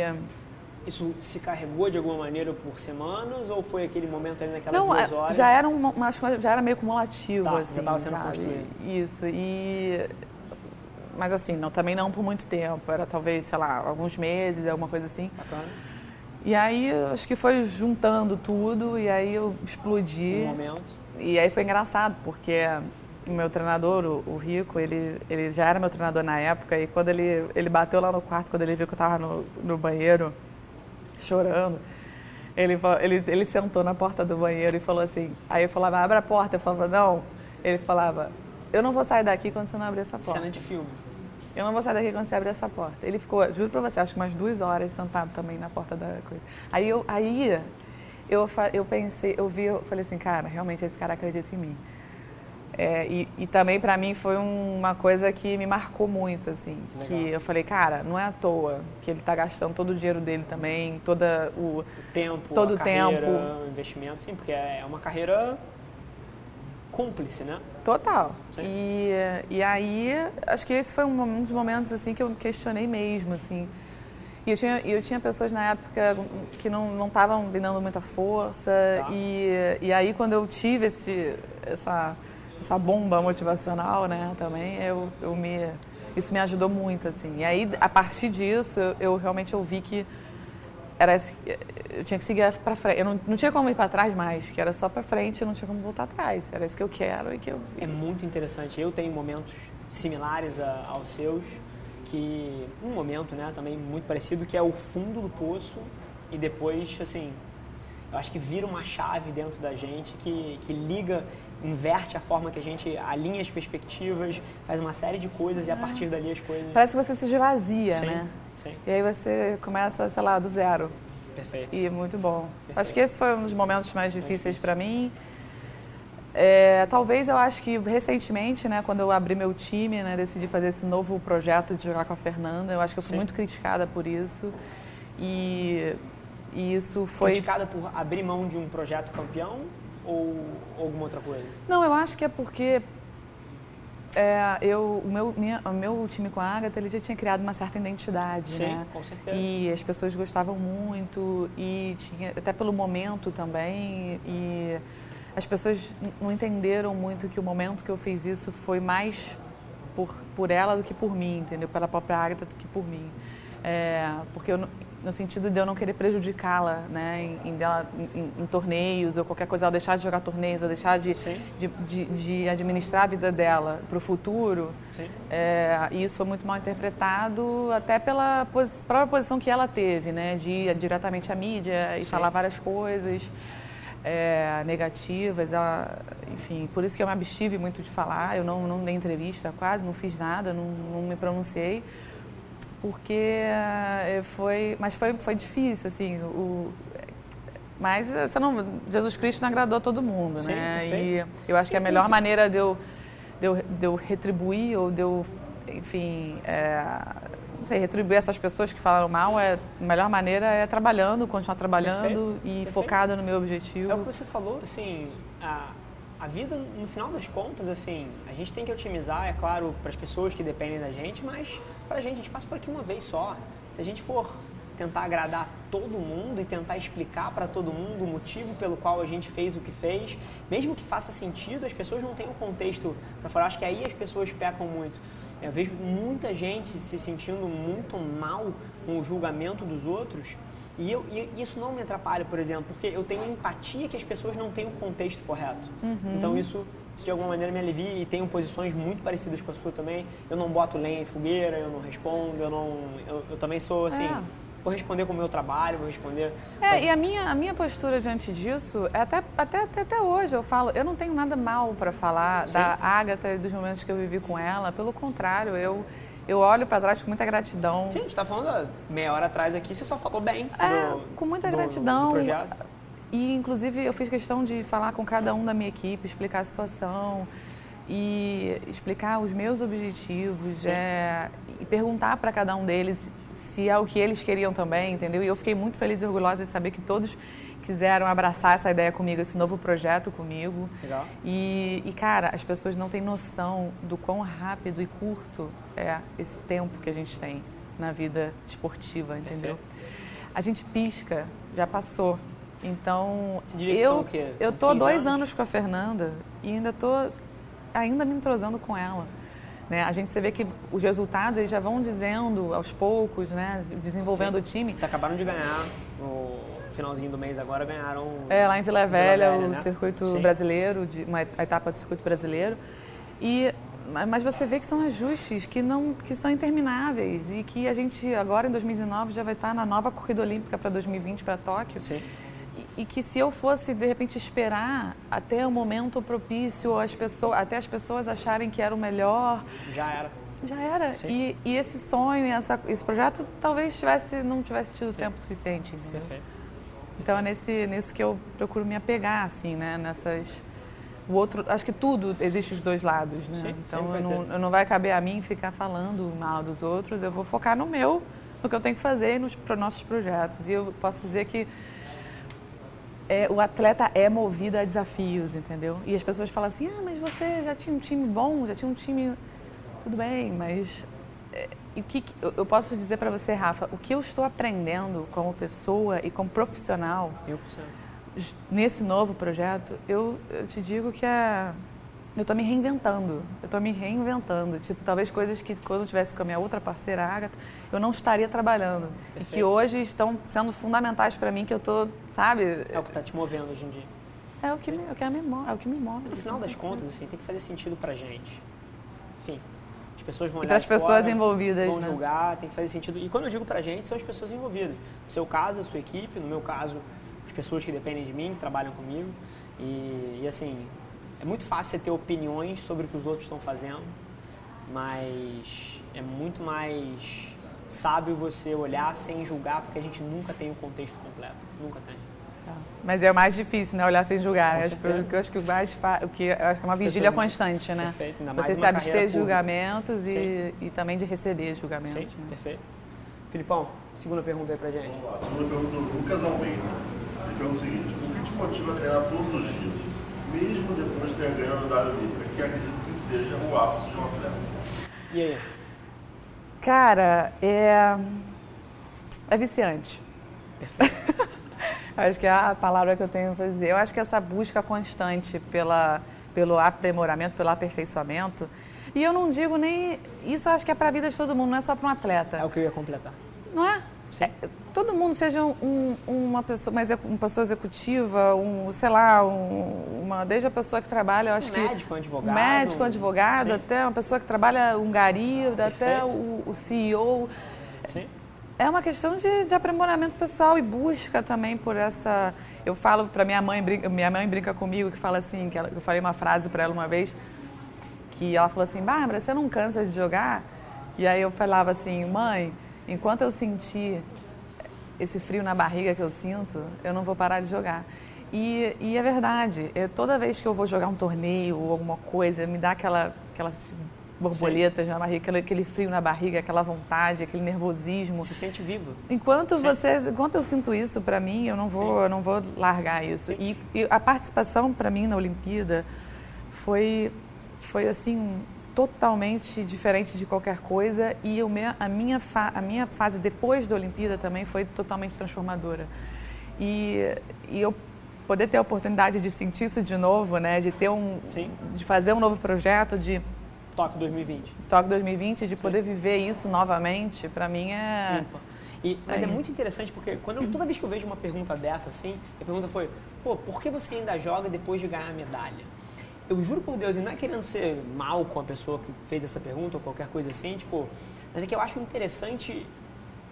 Speaker 1: isso se carregou de alguma maneira por semanas ou foi aquele momento ali naquelas
Speaker 2: não,
Speaker 1: duas
Speaker 2: é,
Speaker 1: horas?
Speaker 2: Já era, um, já era meio cumulativo,
Speaker 1: tá,
Speaker 2: assim,
Speaker 1: já estava sendo construído.
Speaker 2: Isso, e... Mas assim, não, também não por muito tempo, era talvez, sei lá, alguns meses, alguma coisa assim.
Speaker 1: Bacana.
Speaker 2: E aí, acho que foi juntando tudo e aí eu explodi.
Speaker 1: Um momento.
Speaker 2: E aí foi engraçado, porque o meu treinador, o, Rico, ele, ele já era meu treinador na época e quando ele, ele bateu lá no quarto, quando ele viu que eu estava no, no banheiro chorando, ele, ele, ele sentou na porta do banheiro e falou assim, aí eu falava, abre a porta, eu falava, não. Ele falava, eu não vou sair daqui quando você não abrir essa porta.
Speaker 1: Cena de filme.
Speaker 2: Eu não vou sair daqui quando você abrir essa porta. Ele ficou, juro pra você, acho que umas duas horas sentado também na porta da coisa. Aí eu, aí eu, eu pensei, eu vi, eu falei assim, cara, realmente esse cara acredita em mim. É, e, e, também para mim foi uma coisa que me marcou muito, assim. Legal. Que eu falei, cara, não é à toa que ele está gastando todo o dinheiro dele também, toda o,
Speaker 1: o tempo,
Speaker 2: todo
Speaker 1: o tempo,
Speaker 2: o
Speaker 1: investimento, sim, porque é uma carreira cúmplice, né?
Speaker 2: Total. E, e aí, acho que esse foi um, dos momentos assim que eu questionei mesmo, assim. E eu tinha, eu tinha pessoas na época que não estavam me dando muita força. Tá. E, e aí, quando eu tive esse, essa, essa bomba motivacional, né, também, eu, eu me, isso me ajudou muito, assim. E aí, a partir disso, eu, eu realmente ouvi que era eu tinha que seguir para frente. Eu não, não tinha como ir para trás mais, que era só para frente, eu não tinha como voltar atrás. Era isso que eu quero e que eu.
Speaker 1: É muito interessante. Eu tenho momentos similares a, aos seus, que um momento, né, também muito parecido, que é o fundo do poço e depois, assim, eu acho que vira uma chave dentro da gente que, que liga, inverte a forma que a gente alinha as perspectivas, faz uma série de coisas e a partir dali as coisas.
Speaker 2: Parece que você se esvazia,
Speaker 1: Sim.
Speaker 2: né?
Speaker 1: Sim.
Speaker 2: E aí você começa, sei lá, do zero.
Speaker 1: Perfeito.
Speaker 2: E muito bom. Perfeito. Acho que esse foi um dos momentos mais difíceis para mim. É, talvez eu acho que recentemente, né, quando eu abri meu time, né, decidi fazer esse novo projeto de jogar com a Fernanda, eu acho que eu fui Sim. muito criticada por isso. E, e isso foi.
Speaker 1: Criticada por abrir mão de um projeto campeão ou alguma outra coisa?
Speaker 2: Não, eu acho que é porque é, eu, o, meu, minha, o meu time com a Agatha, ele já tinha criado uma certa identidade,
Speaker 1: Sim,
Speaker 2: né?
Speaker 1: com certeza.
Speaker 2: E as pessoas gostavam muito, e tinha, até pelo momento também, e as pessoas não entenderam muito que o momento que eu fiz isso foi mais por, por ela do que por mim, entendeu? Pela própria Agatha do que por mim. É, porque eu, no sentido de eu não querer prejudicá-la, né, em, em, dela, em, em, torneios ou qualquer coisa, ela deixar de jogar torneios ou deixar de, de, de, de, administrar a vida dela para o futuro. É, isso foi muito mal interpretado até pela pos, própria posição que ela teve, né, de ir diretamente à mídia e Sim. falar várias coisas. É, negativas, ela, enfim, por isso que eu me abstive muito de falar, eu não, não dei entrevista quase, não fiz nada, não, não me pronunciei, porque eh, foi, mas foi, foi difícil, assim, o, mas você não, Jesus Cristo não agradou todo mundo,
Speaker 1: Sim,
Speaker 2: né?
Speaker 1: Perfeito.
Speaker 2: E eu acho que a melhor maneira de eu, de eu, de eu retribuir ou de eu, enfim, é, não sei, retribuir essas pessoas que falaram mal, é, a melhor maneira é trabalhando, continuar trabalhando
Speaker 1: Perfeito.
Speaker 2: e
Speaker 1: Perfeito.
Speaker 2: focada no meu objetivo.
Speaker 1: É o que você falou, assim, a, a vida, no final das contas, assim, a gente tem que otimizar, é claro, para as pessoas que dependem da gente, mas para a gente, a gente passa por aqui uma vez só. Se a gente for tentar agradar todo mundo e tentar explicar para todo mundo o motivo pelo qual a gente fez o que fez, mesmo que faça sentido, as pessoas não têm o contexto para falar. Acho que aí as pessoas pecam muito. Eu vejo muita gente se sentindo muito mal com o julgamento dos outros e, eu, e isso não me atrapalha, por exemplo, porque eu tenho empatia que as pessoas não têm o contexto correto.
Speaker 2: Uhum.
Speaker 1: Então isso, de alguma maneira me alivia e tenho posições muito parecidas com a sua também. Eu não boto lenha em fogueira, eu não respondo, eu não, eu, eu também sou assim. É. vou responder com o meu trabalho, vou responder.
Speaker 2: É, e a minha, a minha postura diante disso, é até, até, até, até hoje eu falo, eu não tenho nada mal para falar Sim. da Agatha e dos momentos que eu vivi com ela, pelo contrário, eu. Eu olho para trás com muita gratidão.
Speaker 1: Sim, a gente está falando meia hora atrás aqui, você só falou bem.
Speaker 2: É, do, com muita do, gratidão. Do projeto. E, inclusive, eu fiz questão de falar com cada um da minha equipe, explicar a situação e explicar os meus objetivos é, e perguntar para cada um deles se é o que eles queriam também, entendeu? E eu fiquei muito feliz e orgulhosa de saber que todos quiseram abraçar essa ideia comigo, esse novo projeto comigo.
Speaker 1: Legal.
Speaker 2: E, e, cara, as pessoas não têm noção do quão rápido e curto é esse tempo que a gente tem na vida esportiva, entendeu? Perfeito. A gente pisca, já passou. Então, eu, eu tô dois anos? anos com a Fernanda e ainda tô ainda me entrosando com ela. Né? A gente você vê que os resultados eles já vão dizendo aos poucos, né? desenvolvendo Sim. o time.
Speaker 1: Eles acabaram de ganhar no finalzinho do mês agora, ganharam...
Speaker 2: É, lá em Vila Velha, Vila Velha o né? circuito Sim. brasileiro, de, uma etapa do circuito brasileiro. E mas você vê que são ajustes que não que são intermináveis e que a gente agora em 2019 já vai estar na nova corrida olímpica para 2020 para Tóquio.
Speaker 1: Sim
Speaker 2: e que se eu fosse de repente esperar até o momento propício, as pessoas, até as pessoas acharem que era o melhor,
Speaker 1: já era.
Speaker 2: Já era. E, e, esse sonho, essa, esse projeto, talvez tivesse, não tivesse tido Sim. tempo suficiente. Entendeu?
Speaker 1: Perfeito.
Speaker 2: Então é nesse, nisso que eu procuro me apegar, assim, né? Nessas. O outro, acho que tudo existe os dois lados, né?
Speaker 1: Sim,
Speaker 2: então eu não, não vai caber a mim ficar falando mal dos outros, eu vou focar no meu, no que eu tenho que fazer nos nossos projetos. E eu posso dizer que é, o atleta é movido a desafios, entendeu? E as pessoas falam assim, ah, mas você já tinha um time bom, já tinha um time... Tudo bem, mas... É, o que, eu posso dizer para você, Rafa, o que eu estou aprendendo como pessoa e como profissional nesse novo projeto, eu, eu te digo que é eu estou me reinventando. Eu estou me reinventando. Tipo, talvez coisas que quando eu tivesse com a minha outra parceira, Agatha, eu não estaria trabalhando. Perfeito. E que hoje estão sendo fundamentais para mim, que eu estou, sabe?
Speaker 1: É o que está te movendo hoje em dia.
Speaker 2: É o que me, é o que me move. É o que me move.
Speaker 1: No final das contas, assim, tem que fazer sentido para gente. Enfim, as pessoas vão olhar
Speaker 2: para as pessoas envolvidas,
Speaker 1: vão
Speaker 2: né?
Speaker 1: julgar, tem que fazer sentido. E quando eu digo para gente, são as pessoas envolvidas. No seu caso, a sua equipe, no meu caso, as pessoas que dependem de mim, que trabalham comigo. E, e assim, é muito fácil você ter opiniões sobre o que os outros estão fazendo, mas é muito mais sábio você olhar sem julgar, porque a gente nunca tem o contexto completo. Nunca tem.
Speaker 2: Tá. Mas é o mais difícil, né? Olhar sem julgar. Né? Eu acho que o mais fa... o que eu acho que é uma vigília constante, né?
Speaker 1: Perfeito. Ainda mais
Speaker 2: você sabe de ter julgamentos e, e, também de receber julgamentos. Sim,
Speaker 1: né? perfeito. Filipão, segunda pergunta aí pra gente.
Speaker 3: Vamos lá, segunda pergunta do Lucas Almeida. Ele pergunta o seguinte: o que te motiva a treinar todos os dias? Mesmo depois de ter ganho a medalha olímpica, que acredito que seja o ápice de uma atleta.
Speaker 1: E aí?
Speaker 2: Cara, é, é viciante.
Speaker 1: Perfeito.
Speaker 2: acho que é a palavra que eu tenho para dizer. Eu acho que essa busca constante pela, pelo aprimoramento, pelo aperfeiçoamento, e eu não digo nem. Isso eu acho que é para a vida de todo mundo, não é só para um atleta.
Speaker 1: É o que eu ia completar.
Speaker 2: Não é? É, todo mundo seja um, uma pessoa, mas uma pessoa executiva, um, sei lá, um, uma desde a pessoa que trabalha, eu acho
Speaker 1: um
Speaker 2: que
Speaker 1: médico, advogado,
Speaker 2: médico, advogado, sim. até uma pessoa que trabalha um gari, até o, o, CEO.
Speaker 1: Sim.
Speaker 2: É uma questão de, de aprimoramento pessoal e busca também por essa. Eu falo para minha mãe, minha mãe brinca comigo que fala assim, que ela, eu falei uma frase para ela uma vez que ela falou assim, Bárbara, você não cansa de jogar? E aí eu falava assim, mãe Enquanto eu sentir esse frio na barriga que eu sinto, eu não vou parar de jogar. E, e é verdade, é, toda vez que eu vou jogar um torneio ou alguma coisa, me dá aquela, aquelas borboletas Sim. na barriga, aquele, aquele, frio na barriga, aquela vontade, aquele nervosismo.
Speaker 1: Se sente vivo.
Speaker 2: Enquanto Sim. você, enquanto eu sinto isso para mim, eu não vou, eu não vou largar isso. E, e, a participação para mim na Olimpíada foi, foi assim totalmente diferente de qualquer coisa e eu, a, minha a minha fase depois da Olimpíada também foi totalmente transformadora. E, e eu poder ter a oportunidade de sentir isso de novo, né, de ter um,
Speaker 1: Sim.
Speaker 2: de fazer um novo projeto, de
Speaker 1: Tóquio 2020.
Speaker 2: Tóquio 2020, de poder viver isso novamente, para mim é
Speaker 1: E, mas é. é. muito interessante porque quando toda vez que eu vejo uma pergunta dessa assim, a pergunta foi, pô, por que você ainda joga depois de ganhar a medalha? Eu juro por Deus, e não é querendo ser mal com a pessoa que fez essa pergunta ou qualquer coisa assim, tipo, mas é que eu acho interessante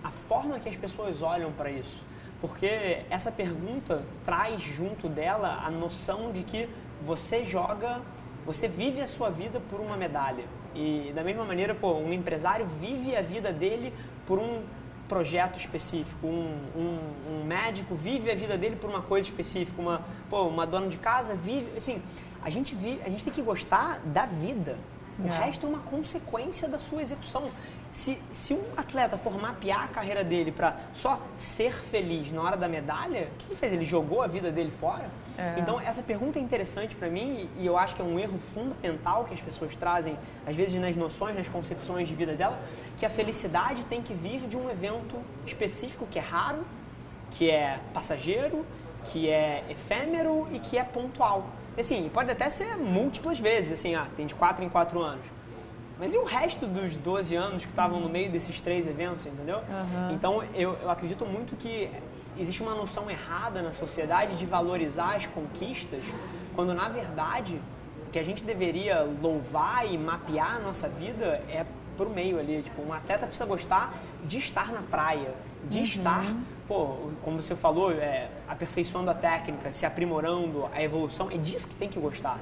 Speaker 1: a forma que as pessoas olham para isso. Porque essa pergunta traz junto dela a noção de que você joga, você vive a sua vida por uma medalha. E da mesma maneira, pô, um empresário vive a vida dele por um projeto específico, um, um, um, médico vive a vida dele por uma coisa específica, uma, pô, uma dona de casa vive, assim, a gente, vive, a gente tem que gostar da vida, o é. resto é uma consequência da sua execução. Se, se um atleta for mapear a carreira dele para só ser feliz na hora da medalha, o que ele fez? Ele jogou a vida dele fora? É. Então, essa pergunta é interessante para mim e eu acho que é um erro fundamental que as pessoas trazem, às vezes nas noções, nas concepções de vida dela, que a felicidade tem que vir de um evento específico que é raro, que é passageiro, que é efêmero e que é pontual. Assim, pode até ser múltiplas vezes, assim, ah, tem de 4 em 4 anos. Mas e o resto dos 12 anos que estavam no meio desses três eventos, entendeu? Uhum. Então, eu, eu acredito muito que existe uma noção errada na sociedade de valorizar as conquistas, quando na verdade o que a gente deveria louvar e mapear a nossa vida é por meio ali. Tipo, um atleta precisa gostar de estar na praia, de uhum. estar, pô, como você falou, é, aperfeiçoando a técnica, se aprimorando, a evolução, é disso que tem que gostar.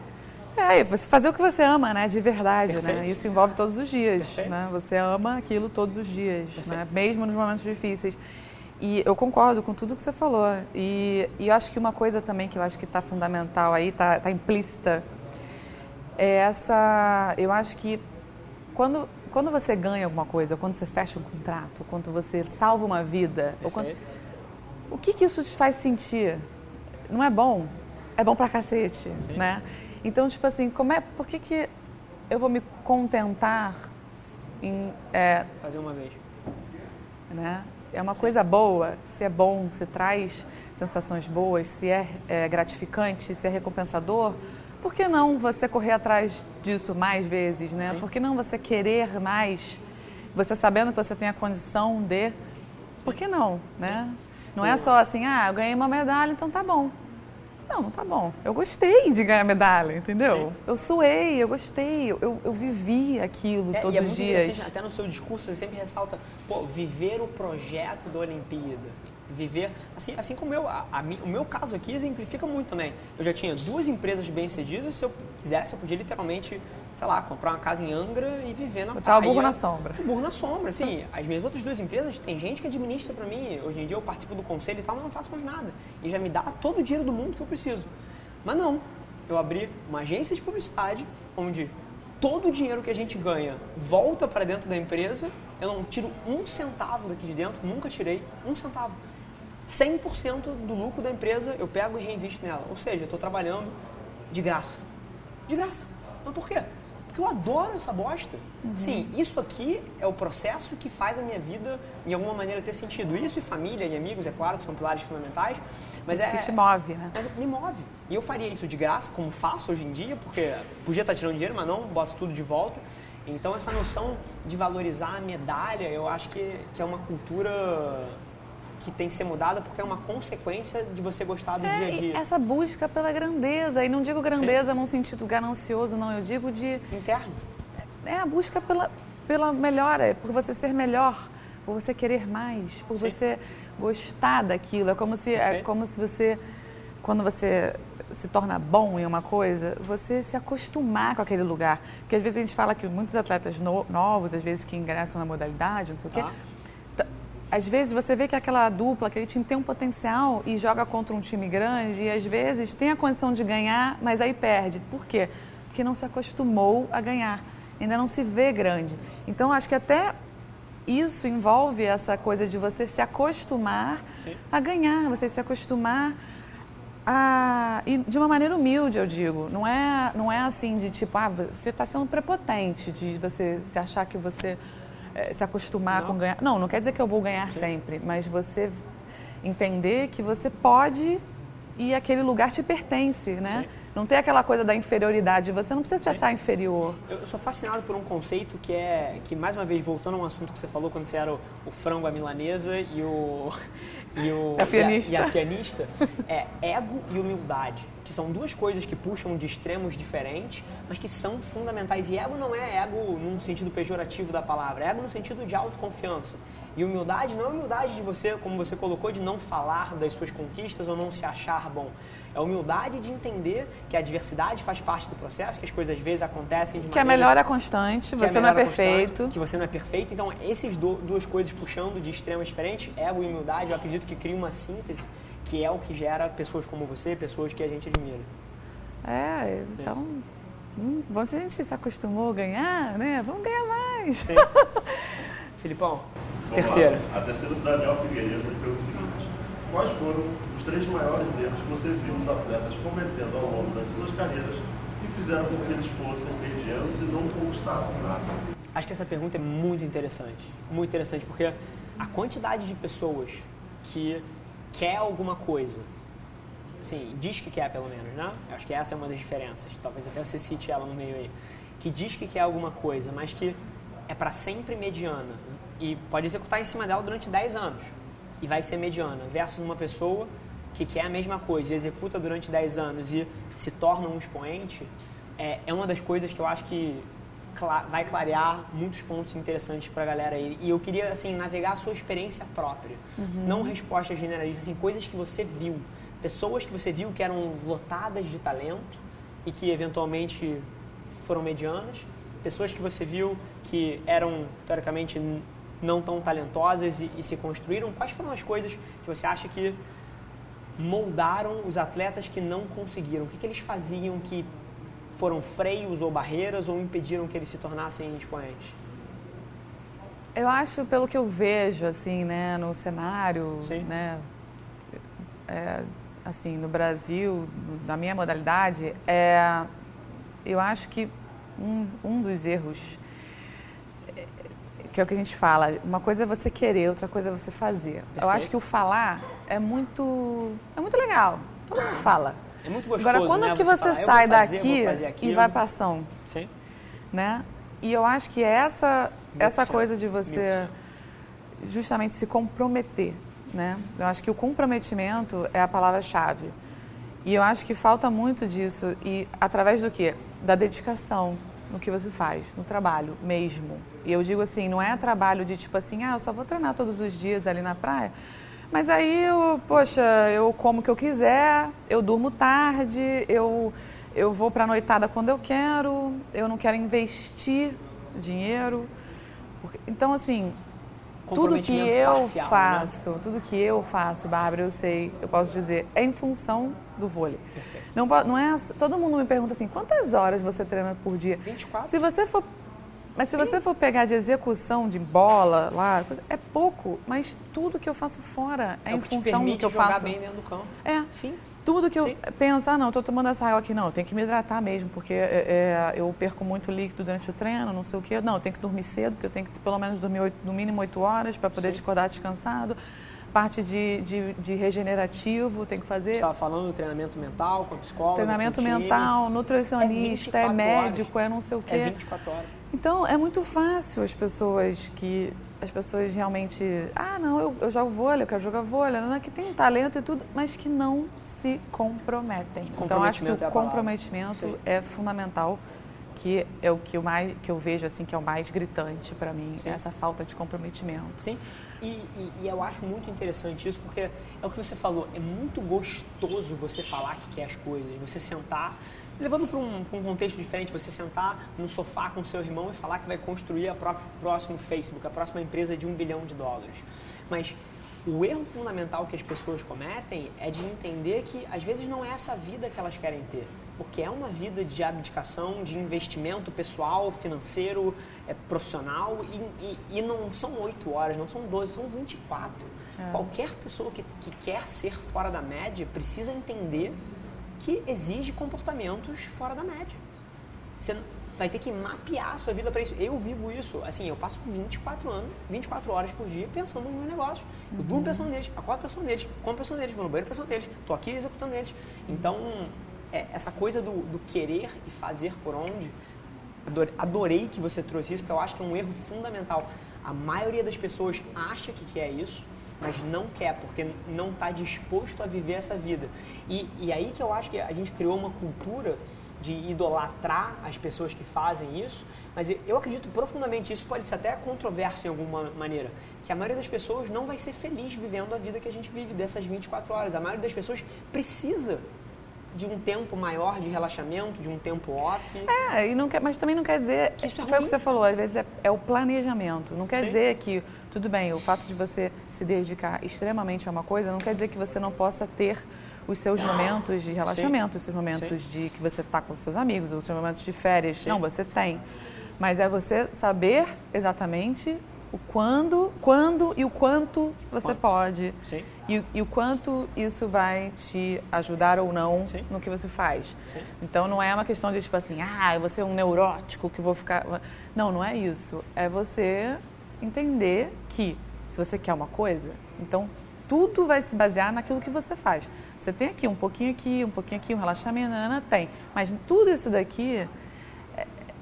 Speaker 2: É, você fazer o que você ama, né? De verdade, né? Perfeito. né? Isso envolve todos os dias, Perfeito. né? Você ama aquilo todos os dias, né? Mesmo nos momentos difíceis. E eu concordo com tudo que você falou. E, e eu acho que uma coisa também que eu acho que está fundamental aí, está tá implícita, é essa... Eu acho que quando quando você ganha alguma coisa, quando você fecha um contrato, quando você salva uma vida, quando... o que, que isso te faz sentir? Não é bom? É bom pra cacete, Sim. né? Então, tipo assim, como é, por que, que eu vou me contentar em... É,
Speaker 1: Fazer uma vez.
Speaker 2: Né? É uma Sim. coisa boa, se é bom, se traz sensações boas, se é, é gratificante, se é recompensador, por que não você correr atrás disso mais vezes, né? Sim. Por que não você querer mais? Você sabendo que você tem a condição de. Por que não, né? Não é só assim, ah, eu ganhei uma medalha, então tá bom. Não, não tá bom. Eu gostei de ganhar medalha, entendeu? Sim. Eu suei, eu gostei, eu, eu vivi aquilo é, todos
Speaker 1: e é
Speaker 2: os dias.
Speaker 1: Até no seu discurso você sempre ressalta, pô, viver o projeto da Olimpíada viver, assim, assim como eu, a, a, o meu caso aqui exemplifica muito também. Eu já tinha duas empresas bem-sucedidas, se eu quisesse, eu podia literalmente, sei lá, comprar uma casa em Angra e viver na Botar
Speaker 2: o burro na sombra.
Speaker 1: O burro na sombra, assim. As minhas outras duas empresas, tem gente que administra para mim, hoje em dia eu participo do conselho e tal, mas não faço mais nada. E já me dá todo o dinheiro do mundo que eu preciso. Mas não, eu abri uma agência de publicidade onde todo o dinheiro que a gente ganha volta para dentro da empresa, eu não tiro um centavo daqui de dentro, nunca tirei um centavo. 100% do lucro da empresa eu pego e reinvisto nela. Ou seja, eu estou trabalhando de graça. De graça. Mas por quê? Porque eu adoro essa bosta. Uhum. Sim, isso aqui é o processo que faz a minha vida, de alguma maneira, ter sentido. Isso e família e amigos, é claro, que são pilares fundamentais. Mas
Speaker 2: isso
Speaker 1: é,
Speaker 2: que te move, né?
Speaker 1: Mas me move. E eu faria isso de graça, como faço hoje em dia, porque podia estar tirando dinheiro, mas não, boto tudo de volta. Então, essa noção de valorizar a medalha, eu acho que, que é uma cultura que tem que ser mudada porque é uma consequência de você gostar do é, dia a dia.
Speaker 2: Essa busca pela grandeza, e não digo grandeza Sim. num sentido ganancioso, não, eu digo de.
Speaker 1: Interno.
Speaker 2: É a busca pela, pela melhora, por você ser melhor, por você querer mais, por Sim. você gostar daquilo. É como se, é como se você, quando você se torna bom em uma coisa, você se acostumar com aquele lugar. Porque às vezes a gente fala que muitos atletas no, novos, às vezes que ingressam na modalidade, não sei o quê, ah às vezes você vê que aquela dupla, aquele time tem um potencial e joga contra um time grande e às vezes tem a condição de ganhar, mas aí perde. Por quê? Porque não se acostumou a ganhar, ainda não se vê grande. Então acho que até isso envolve essa coisa de você se acostumar Sim. a ganhar, você se acostumar a, e de uma maneira humilde, eu digo. Não é, não é assim de tipo, ah, você está sendo prepotente, de você se achar que você é, se acostumar não. com ganhar. Não, não quer dizer que eu vou ganhar Sim. sempre, mas você entender que você pode e aquele lugar te pertence, né? Sim. Não tem aquela coisa da inferioridade, você não precisa se achar inferior.
Speaker 1: Eu sou fascinado por um conceito que é, que mais uma vez, voltando a um assunto que você falou quando você era o, o frango à milanesa e o...
Speaker 2: E, o, a pianista.
Speaker 1: E a, e a pianista, é ego e humildade. Que são duas coisas que puxam de extremos diferentes, mas que são fundamentais. E ego não é ego num sentido pejorativo da palavra, ego no sentido de autoconfiança. E humildade não é humildade de você, como você colocou, de não falar das suas conquistas ou não se achar bom. É humildade de entender que a diversidade faz parte do processo, que as coisas às vezes acontecem de
Speaker 2: Que a melhora é constante, você não é perfeito.
Speaker 1: Que você não é perfeito. Então, essas duas coisas puxando de extremos diferentes, ego e humildade, eu acredito que cria uma síntese que é o que gera pessoas como você, pessoas que a gente admira.
Speaker 2: É, então. Hum, se a gente se acostumou a ganhar, né? Vamos ganhar mais.
Speaker 1: Sim. Filipão, Vamos terceira.
Speaker 3: Lá. A terceira do Daniel Figueiredo pergunta o seguinte: Quais foram os três maiores erros que você viu os atletas cometendo ao longo das suas carreiras que fizeram com que eles fossem medianos e não conquistassem nada?
Speaker 1: Acho que essa pergunta é muito interessante. Muito interessante, porque a quantidade de pessoas que quer alguma coisa, assim, diz que quer pelo menos, né? Acho que essa é uma das diferenças. Talvez até você cite ela no meio aí. Que diz que quer alguma coisa, mas que é para sempre mediana e pode executar em cima dela durante 10 anos e vai ser mediana, versus uma pessoa que quer a mesma coisa e executa durante 10 anos e se torna um expoente, é, é uma das coisas que eu acho que vai clarear muitos pontos interessantes para a galera aí. E eu queria, assim, navegar a sua experiência própria. Uhum. Não respostas generalistas, assim, coisas que você viu. Pessoas que você viu que eram lotadas de talento e que eventualmente foram medianas. Pessoas que você viu que eram, teoricamente, não tão talentosas e, e se construíram. Quais foram as coisas que você acha que moldaram os atletas que não conseguiram? O que, que eles faziam que foram freios ou barreiras ou impediram que eles se tornassem expoentes?
Speaker 2: Eu acho, pelo que eu vejo, assim, né, no cenário, Sim. né, é, assim, no Brasil, na minha modalidade, é, eu acho que um, um dos erros, que é o que a gente fala, uma coisa é você querer, outra coisa é você fazer. Perfeito. Eu acho que o falar é muito, é muito legal. Todo mundo fala.
Speaker 1: É muito gostoso,
Speaker 2: Agora, quando
Speaker 1: né?
Speaker 2: que você, você sai fazer, daqui e vai para ação?
Speaker 1: Sim.
Speaker 2: Né? E eu acho que essa, essa coisa de você justamente se comprometer, né? Eu acho que o comprometimento é a palavra-chave. E eu acho que falta muito disso e através do quê? Da dedicação no que você faz, no trabalho mesmo. E eu digo assim, não é trabalho de tipo assim, ah, eu só vou treinar todos os dias ali na praia. Mas aí eu, poxa, eu como o que eu quiser, eu durmo tarde, eu, eu vou para a noitada quando eu quero, eu não quero investir dinheiro. Porque, então, assim, tudo que eu parcial, né? faço, né? tudo que eu faço, Bárbara, eu sei, eu posso dizer, é em função do vôlei. Não, não é, todo mundo me pergunta assim, quantas horas você treina por dia?
Speaker 1: 24.
Speaker 2: Se você for mas se Sim. você for pegar de execução de bola lá, é pouco, mas tudo que eu faço fora é, é em função do que eu faço.
Speaker 1: bem dentro do campo.
Speaker 2: É. Sim. Tudo que eu Sim. penso, ah, não, estou tomando essa água aqui, não, tem que me hidratar mesmo, porque é, é, eu perco muito líquido durante o treino, não sei o quê. Não, eu tenho que dormir cedo, porque eu tenho que pelo menos dormir 8, no mínimo 8 horas para poder Sim. acordar descansado parte de, de, de, regenerativo, tem que fazer. Você
Speaker 1: estava falando do treinamento mental com a psicóloga?
Speaker 2: Treinamento mental, nutricionista, é, é médico, horas. é não sei o quê.
Speaker 1: É 24 horas.
Speaker 2: Então é muito fácil as pessoas que as pessoas realmente, ah, não, eu, eu jogo vôlei, eu quero jogar vôlei, não é que tem talento e tudo, mas que não se comprometem. Então acho que o é comprometimento é fundamental, que é o que eu mais que eu vejo assim que é o mais gritante para mim, Sim. essa falta de comprometimento.
Speaker 1: Sim. E, e, e, eu acho muito interessante isso, porque é o que você falou, é muito gostoso você falar que quer as coisas, você sentar levando para um, um, contexto diferente, você sentar no sofá com seu irmão e falar que vai construir a própria próximo Facebook, a próxima empresa de um bilhão de dólares. Mas o erro fundamental que as pessoas cometem é de entender que às vezes não é essa vida que elas querem ter, porque é uma vida de abdicação, de investimento pessoal, financeiro, é, profissional e, e, e não são 8 horas, não são 12, são 24. É. Qualquer pessoa que, que quer ser fora da média precisa entender que exige comportamentos fora da média. Você vai ter que mapear a sua vida para isso. Eu vivo isso, assim, eu passo 24 anos, 24 horas por dia pensando no meu negócio. Eu durmo uhum. pensando neles, acordo pensando neles, como pensando neles, vou no banheiro pensando neles, estou aqui executando neles. Então, é, essa coisa do, do, querer e fazer por onde, adorei que você trouxe isso, porque eu acho que é um erro fundamental. A maioria das pessoas acha que quer isso, mas não quer, porque não está disposto a viver essa vida. E, e aí que eu acho que a gente criou uma cultura de idolatrar as pessoas que fazem isso, mas eu acredito profundamente, isso pode ser até controverso em alguma maneira, que a maioria das pessoas não vai ser feliz vivendo a vida que a gente vive dessas 24 horas. A maioria das pessoas precisa de um tempo maior de relaxamento, de um tempo off.
Speaker 2: É, e não quer, mas também não quer dizer. Que isso é foi o que você falou, às vezes é, é o planejamento. Não quer Sim. dizer que, tudo bem, o fato de você se dedicar extremamente a uma coisa não quer dizer que você não possa ter os seus momentos de relaxamento, Sim. os seus momentos Sim. de que você está com os seus amigos, os seus momentos de férias. Não, você tem. Mas é você saber exatamente o quando, quando e o quanto você quanto? pode.
Speaker 1: Sim.
Speaker 2: E, e, o quanto isso vai te ajudar ou não Sim. no que você faz. Sim. Então não é uma questão de tipo assim, ah, eu vou ser um neurótico que vou ficar. Não, não é isso. É você entender que se você quer uma coisa, então tudo vai se basear naquilo que você faz. Você tem aqui um pouquinho aqui, um pouquinho aqui, um relaxamento, tem. Mas tudo isso daqui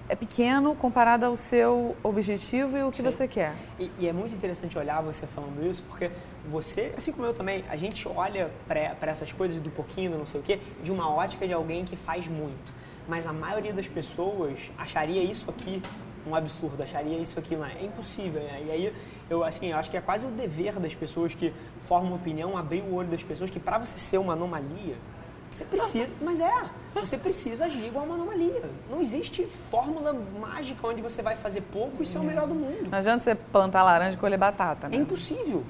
Speaker 2: é pequeno comparado ao seu objetivo e o que Sim. você quer.
Speaker 1: E, e, é muito interessante olhar você falando isso, porque você, assim como eu também, a gente olha para essas coisas do pouquinho, não sei o quê, de uma ótica de alguém que faz muito. Mas a maioria das pessoas acharia isso aqui um absurdo, acharia isso aqui lá. É impossível. Né? E aí, eu, assim, eu acho que é quase o dever das pessoas que formam opinião abrir o olho das pessoas que para você ser uma anomalia, você precisa, mas é, você precisa agir igual uma anomalia. Não existe fórmula mágica onde você vai fazer pouco e ser o melhor do mundo.
Speaker 2: Não adianta você plantar laranja e colher batata, né?
Speaker 1: É impossível.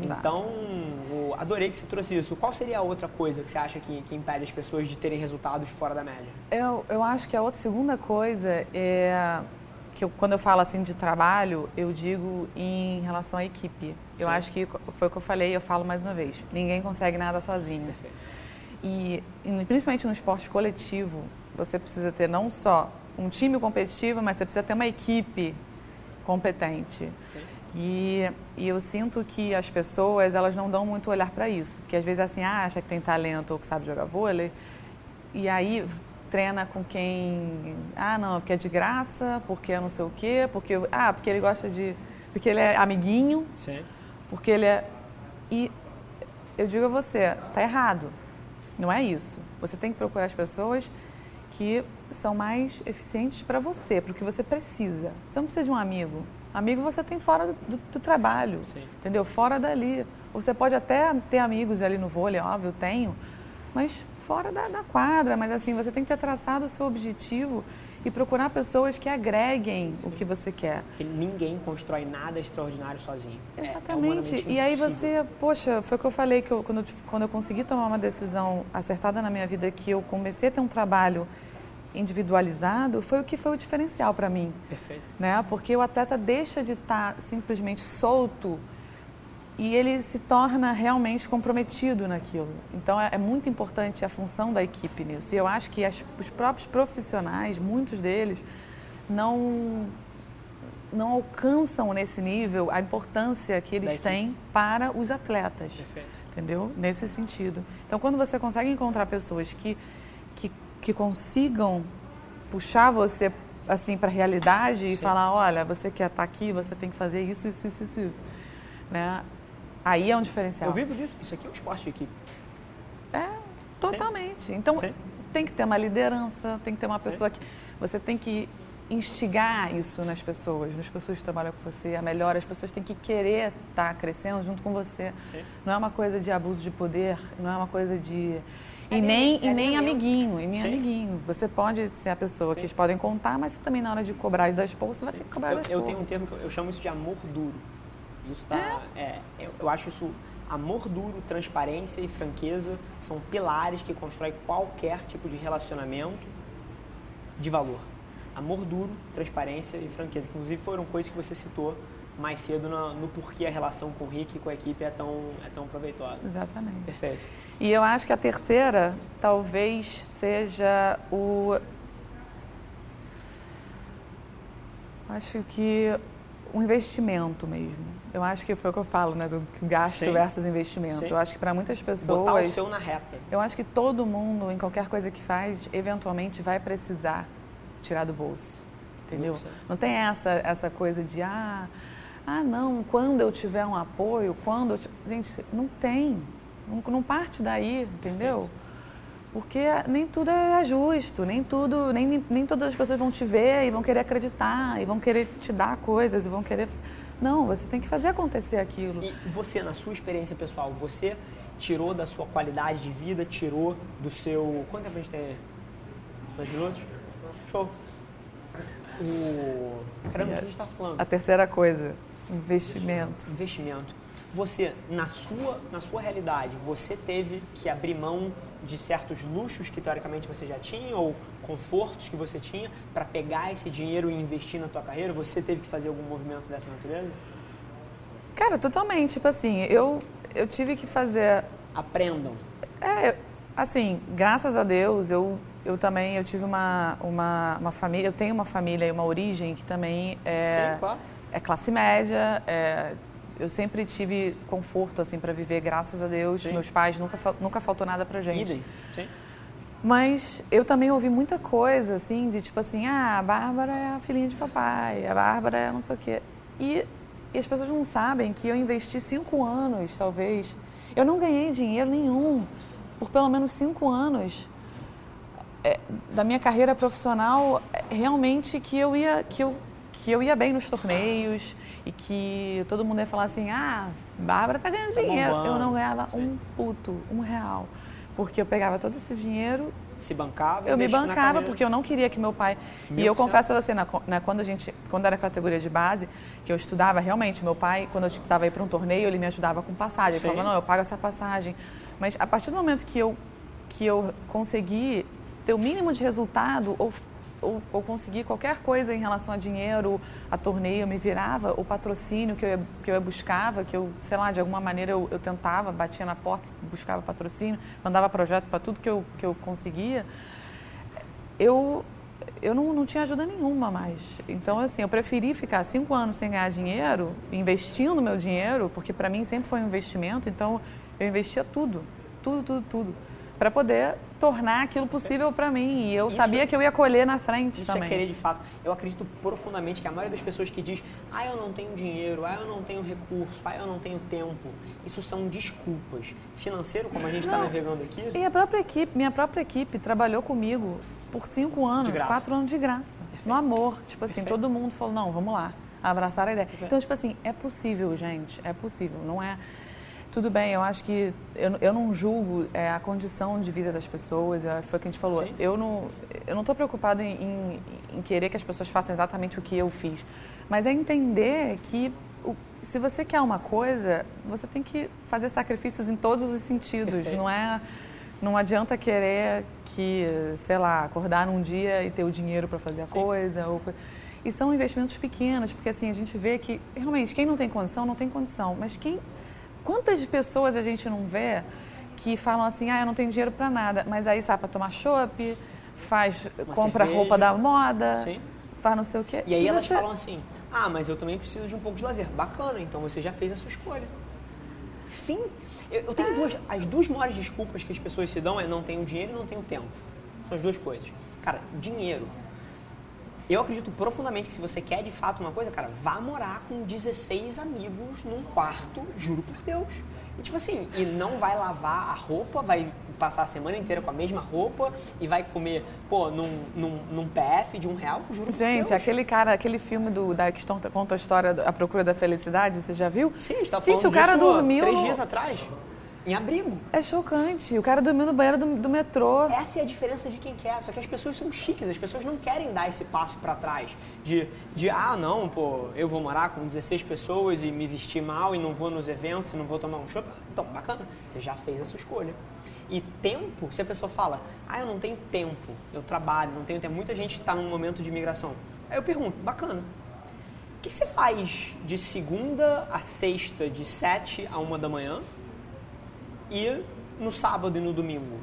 Speaker 1: Então, adorei que você trouxe isso. Qual seria a outra coisa que você acha que, que impede as pessoas de terem resultados fora da média?
Speaker 2: Eu, eu acho que a outra segunda coisa é que eu, quando eu falo assim de trabalho, eu digo em relação à equipe. Eu Sim. acho que foi o que eu falei, eu falo mais uma vez. Ninguém consegue nada sozinho. Perfeito. E, e principalmente no esporte coletivo, você precisa ter não só um time competitivo, mas você precisa ter uma equipe competente. E, e, eu sinto que as pessoas elas não dão muito olhar para isso, porque às vezes assim ah, acha que tem talento ou que sabe jogar vôlei e aí treina com quem ah não porque é de graça, porque é não sei o quê, porque ah porque ele gosta de porque ele é amiguinho,
Speaker 1: Sim.
Speaker 2: porque ele é e eu digo a você tá errado não é isso. Você tem que procurar as pessoas que são mais eficientes para você, para o que você precisa. Você não precisa de um amigo. Amigo você tem fora do, do trabalho, Sim. entendeu? Fora dali. Você pode até ter amigos ali no vôlei, óbvio, tenho, mas fora da, da quadra. Mas assim, você tem que ter traçado o seu objetivo e procurar pessoas que agreguem Sim. o que você quer.
Speaker 1: Porque ninguém constrói nada extraordinário sozinho.
Speaker 2: É, Exatamente. É, é e aí você, poxa, foi o que eu falei que eu, quando, eu, quando eu consegui tomar uma decisão acertada na minha vida, que eu comecei a ter um trabalho individualizado, foi o que foi o diferencial para mim.
Speaker 1: Perfeito.
Speaker 2: Né? Porque o atleta deixa de estar tá simplesmente solto e ele se torna realmente comprometido naquilo. Então é, é, muito importante a função da equipe nisso. E eu acho que as, os próprios profissionais, muitos deles, não não alcançam nesse nível a importância que eles têm para os atletas. Perfeito. Entendeu? Nesse sentido. Então, quando você consegue encontrar pessoas que, que, que consigam puxar você assim para a realidade Sim. e falar, olha, você quer estar aqui, você tem que fazer isso, isso, isso, isso, isso. Né? Aí é um diferencial.
Speaker 1: Eu vivo disso. Isso aqui é um esporte de equipe.
Speaker 2: É, totalmente. Sim. Então, Sim. tem que ter uma liderança, tem que ter uma pessoa que... Você tem que instigar isso nas pessoas, nas pessoas que trabalham com você. A melhor, as pessoas têm que querer estar crescendo junto com você. Não é uma coisa de abuso de poder, não é uma coisa de... É e nem, é e nem amiguinho, e nem Sim. amiguinho. Você pode ser a pessoa que eles podem contar, mas também na hora de cobrar e dar expor, você vai ter que cobrar
Speaker 1: eu, dar expor. Eu tenho um termo que eu chamo isso de amor duro. Isso tá, é. é eu, eu acho isso amor duro, transparência e franqueza são pilares que constroem qualquer tipo de relacionamento de valor. Amor duro, transparência e franqueza, que inclusive foram coisas que você citou mais cedo no, no, porquê a relação com o Rick e com a equipe é tão, é tão proveitosa.
Speaker 2: Exatamente.
Speaker 1: Perfeito.
Speaker 2: E eu acho que a terceira talvez seja o. Acho que o investimento mesmo. Eu acho que foi o que eu falo, né? Do gasto Sim. versus investimento. Sim. Eu acho que para muitas pessoas.
Speaker 1: Botar o seu na reta.
Speaker 2: Eu acho que todo mundo, em qualquer coisa que faz, eventualmente vai precisar tirar do bolso. Entendeu? Não tem essa, essa coisa de, ah, ah, não, quando eu tiver um apoio, quando eu... Gente, não tem. Não, não parte daí, entendeu? Porque nem tudo é justo, nem tudo, nem, nem todas as pessoas vão te ver e vão querer acreditar, e vão querer te dar coisas, e vão querer. Não, você tem que fazer acontecer aquilo.
Speaker 1: E você, na sua experiência pessoal, você tirou da sua qualidade de vida, tirou do seu. Quanto tempo a gente tem? Dois minutos? Show. O. Caramba, o que a gente está falando?
Speaker 2: A terceira coisa, investimento.
Speaker 1: Investimento. Você, na sua, na sua realidade, você teve que abrir mão de certos luxos que teoricamente você já tinha ou confortos que você tinha para pegar esse dinheiro e investir na tua carreira? Você teve que fazer algum movimento dessa natureza?
Speaker 2: Cara, totalmente. Tipo assim, eu, eu tive que fazer.
Speaker 1: Aprendam.
Speaker 2: É, assim, graças a Deus, eu, eu também eu tive uma, uma, uma família, eu tenho uma família e uma origem que também é,
Speaker 1: Sim, claro.
Speaker 2: É classe média, é, eu sempre tive conforto assim para viver, graças a Deus.
Speaker 1: Sim.
Speaker 2: Meus pais nunca nunca faltou nada pra gente.
Speaker 1: Idem. Sim.
Speaker 2: Mas eu também ouvi muita coisa assim de tipo assim, ah, a Bárbara é a filhinha de papai, a Bárbara é não sei o quê. E, e as pessoas não sabem que eu investi cinco anos, talvez. Eu não ganhei dinheiro nenhum por pelo menos cinco anos é, da minha carreira profissional. é, Realmente que eu ia que eu que eu ia bem nos torneios e que todo mundo ia falar assim, ah, Bárbara tá ganhando
Speaker 1: Tá
Speaker 2: dinheiro.
Speaker 1: bombando.
Speaker 2: Eu não ganhava
Speaker 1: Sim.
Speaker 2: um puto, um real. Porque eu pegava todo esse dinheiro,
Speaker 1: Se bancava.
Speaker 2: eu me bancava porque eu não queria que meu pai.
Speaker 1: Mil
Speaker 2: E eu confesso a você, na, na- quando a gente, quando era categoria de base, que eu estudava realmente, meu pai, quando eu precisava ir para um torneio, ele me ajudava com passagem.
Speaker 1: Sim.
Speaker 2: Ele falava, não, eu pago essa passagem. Mas a partir do momento que eu que eu consegui ter o mínimo de resultado ou ou, ou conseguir qualquer coisa em relação a dinheiro, a torneio, me virava, o patrocínio que eu, que eu buscava, que eu, sei lá, de alguma maneira eu, eu tentava, batia na porta, buscava patrocínio, mandava projeto para tudo que eu, que eu conseguia, eu, eu não, não tinha ajuda nenhuma mais. Então, assim, eu preferi ficar cinco anos sem ganhar dinheiro, investindo meu dinheiro, porque para mim sempre foi um investimento, então eu investia tudo, tudo, tudo, tudo, para poder tornar aquilo possível para mim. E eu
Speaker 1: Isso-
Speaker 2: sabia que eu ia colher na frente
Speaker 1: Isso
Speaker 2: também.
Speaker 1: é querer de fato. Eu acredito profundamente que a maioria das pessoas que diz, ah, eu não tenho dinheiro, ah, eu não tenho recurso, ah, eu não tenho tempo, isso são desculpas. Financeiro, como a gente está navegando aqui,
Speaker 2: E a própria equipe, minha própria equipe trabalhou comigo por cinco anos, quatro anos de graça. No amor. Tipo assim,
Speaker 1: Perfeito.
Speaker 2: todo mundo falou, não, vamos lá, abraçar a ideia.
Speaker 1: Perfeito.
Speaker 2: Então, tipo assim, é possível, gente, é possível. Não é. Tudo bem, eu acho que eu, eu não julgo é, a condição de vida das pessoas, foi o que a gente falou.
Speaker 1: Sim.
Speaker 2: Eu não eu não estou preocupada em, em, em querer que as pessoas façam exatamente o que eu fiz, mas é entender que o- se você quer uma coisa, você tem que fazer sacrifícios em todos os sentidos.
Speaker 1: Perfeito.
Speaker 2: Não é não adianta querer que, sei lá, acordar num dia e ter o dinheiro para fazer a
Speaker 1: Sim.
Speaker 2: coisa. Ou... E são investimentos pequenos, porque assim, a gente vê que realmente quem não tem condição, não tem condição. Mas quem. Quantas pessoas a gente não vê que falam assim, ah, eu não tenho dinheiro para nada, mas aí sai para tomar chopp, faz,
Speaker 1: Uma
Speaker 2: compra
Speaker 1: cerveja.
Speaker 2: roupa da moda,
Speaker 1: Sim.
Speaker 2: faz não sei o quê.
Speaker 1: E aí elas
Speaker 2: você-
Speaker 1: falam assim, ah, mas eu também preciso de um pouco de lazer. Bacana, então você já fez a sua escolha. Fim. Eu, eu tenho duas. As duas maiores desculpas que as pessoas se dão é não tenho dinheiro e não tenho tempo. São as duas coisas. Cara, dinheiro. Eu acredito profundamente que se você quer de fato uma coisa, cara, vá morar com 16 amigos num quarto, juro por Deus. E tipo assim, e não vai lavar a roupa, vai passar a semana inteira com a mesma roupa e vai comer, pô, num, num, num PF de um real, juro por Deus.
Speaker 2: Gente, aquele cara, aquele filme do, da, que conta- a história da A Procura da Felicidade, você já viu?
Speaker 1: Sim, a gente tá
Speaker 2: Gente,
Speaker 1: falando
Speaker 2: o cara
Speaker 1: disso,
Speaker 2: dormiu
Speaker 1: três dias atrás, em abrigo.
Speaker 2: É chocante. O cara dormiu no banheiro do, do metrô.
Speaker 1: Essa é a diferença de quem quer. Só que as pessoas são chiques, as pessoas não querem dar esse passo pra trás. De, de, ah, não, pô, eu vou morar com 16 pessoas e me vestir mal e não vou nos eventos e não vou tomar um chopp. Então, bacana, você já fez a sua escolha. E tempo, se a pessoa fala, ah, eu não tenho tempo, eu trabalho, não tenho tempo. Muita gente está num momento de imigração. Aí eu pergunto, bacana, o que, que você faz de segunda a sexta, de 7 a 1 da manhã? E no sábado e no domingo.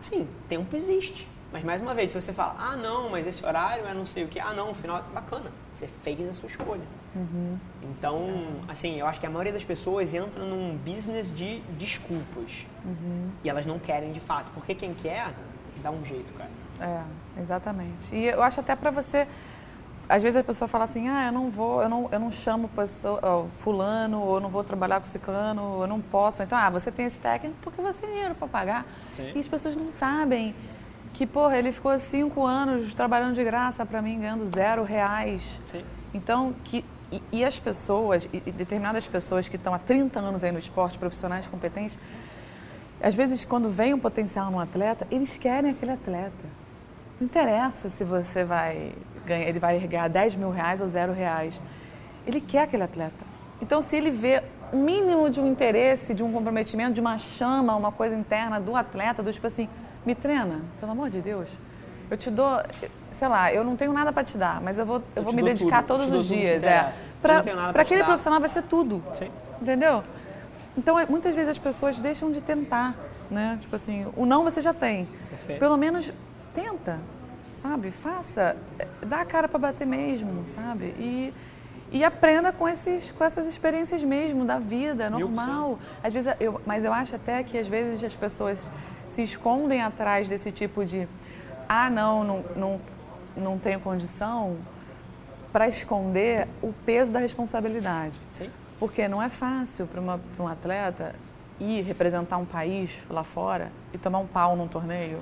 Speaker 1: Sim, tempo existe. Mas mais uma vez, se você fala, ah não, mas esse horário é não sei o que, ah não, final bacana, você fez a sua escolha. Então, assim, eu acho que a maioria das pessoas entra num business de desculpas. E elas não querem de fato. Porque quem quer, dá um jeito, cara.
Speaker 2: É, exatamente. E eu acho até pra você. Às vezes a pessoa fala assim, ah, eu não vou, eu não, eu não chamo pessoa, ó, fulano, ou eu não vou trabalhar com ciclano, ou eu não posso. Então, ah, você tem esse técnico porque você tem dinheiro para pagar. Sim. E as pessoas não sabem que, porra, ele ficou cinco anos trabalhando de graça para mim, ganhando zero reais. Sim. Então, que, e, e as pessoas, e, determinadas pessoas que estão há 30 anos aí no esporte, profissionais competentes, às vezes, quando vem um potencial num atleta, eles querem aquele atleta. Não interessa se você vai ganhar, ele vai ganhar 10 mil reais ou zero reais. Ele quer aquele atleta. Então, se ele vê o mínimo de um interesse, de um comprometimento, de uma chama, uma coisa interna do atleta, do tipo assim, me treina, pelo amor de Deus. Eu te dou, sei lá, eu não tenho nada para te dar, mas eu vou, eu, eu vou me dedicar tudo, todos os dias. É. Para aquele profissional vai ser tudo. Sim. Entendeu? Então, é, muitas vezes as pessoas deixam de tentar, né? Tipo assim, o não você já tem. Perfeito. Pelo menos tenta, sabe? Faça, dá a cara para bater mesmo, sabe? E, e aprenda com, esses, com essas experiências mesmo da vida, normal. Às vezes eu, mas eu acho até que às vezes as pessoas se escondem atrás desse tipo de ah, não, não, não, não tenho condição para esconder o peso da responsabilidade. Sim. Porque não é fácil para um atleta ir representar um país lá fora e tomar um pau num torneio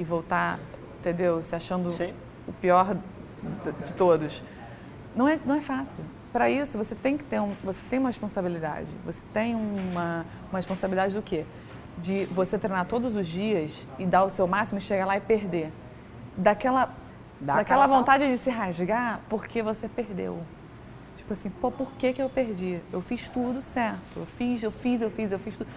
Speaker 2: e voltar, entendeu? Se achando Sim. o pior de todos. Não é, não é fácil. Para isso, você tem que ter um, você tem uma responsabilidade. Você tem uma, uma responsabilidade do quê? De você treinar todos os dias e dar o seu máximo e chegar lá e perder. Daquela, Dá daquela vontade de se rasgar porque você perdeu. Tipo assim, pô, por que, que eu perdi? Eu fiz tudo certo. Eu fiz, eu fiz, eu fiz, eu fiz tudo.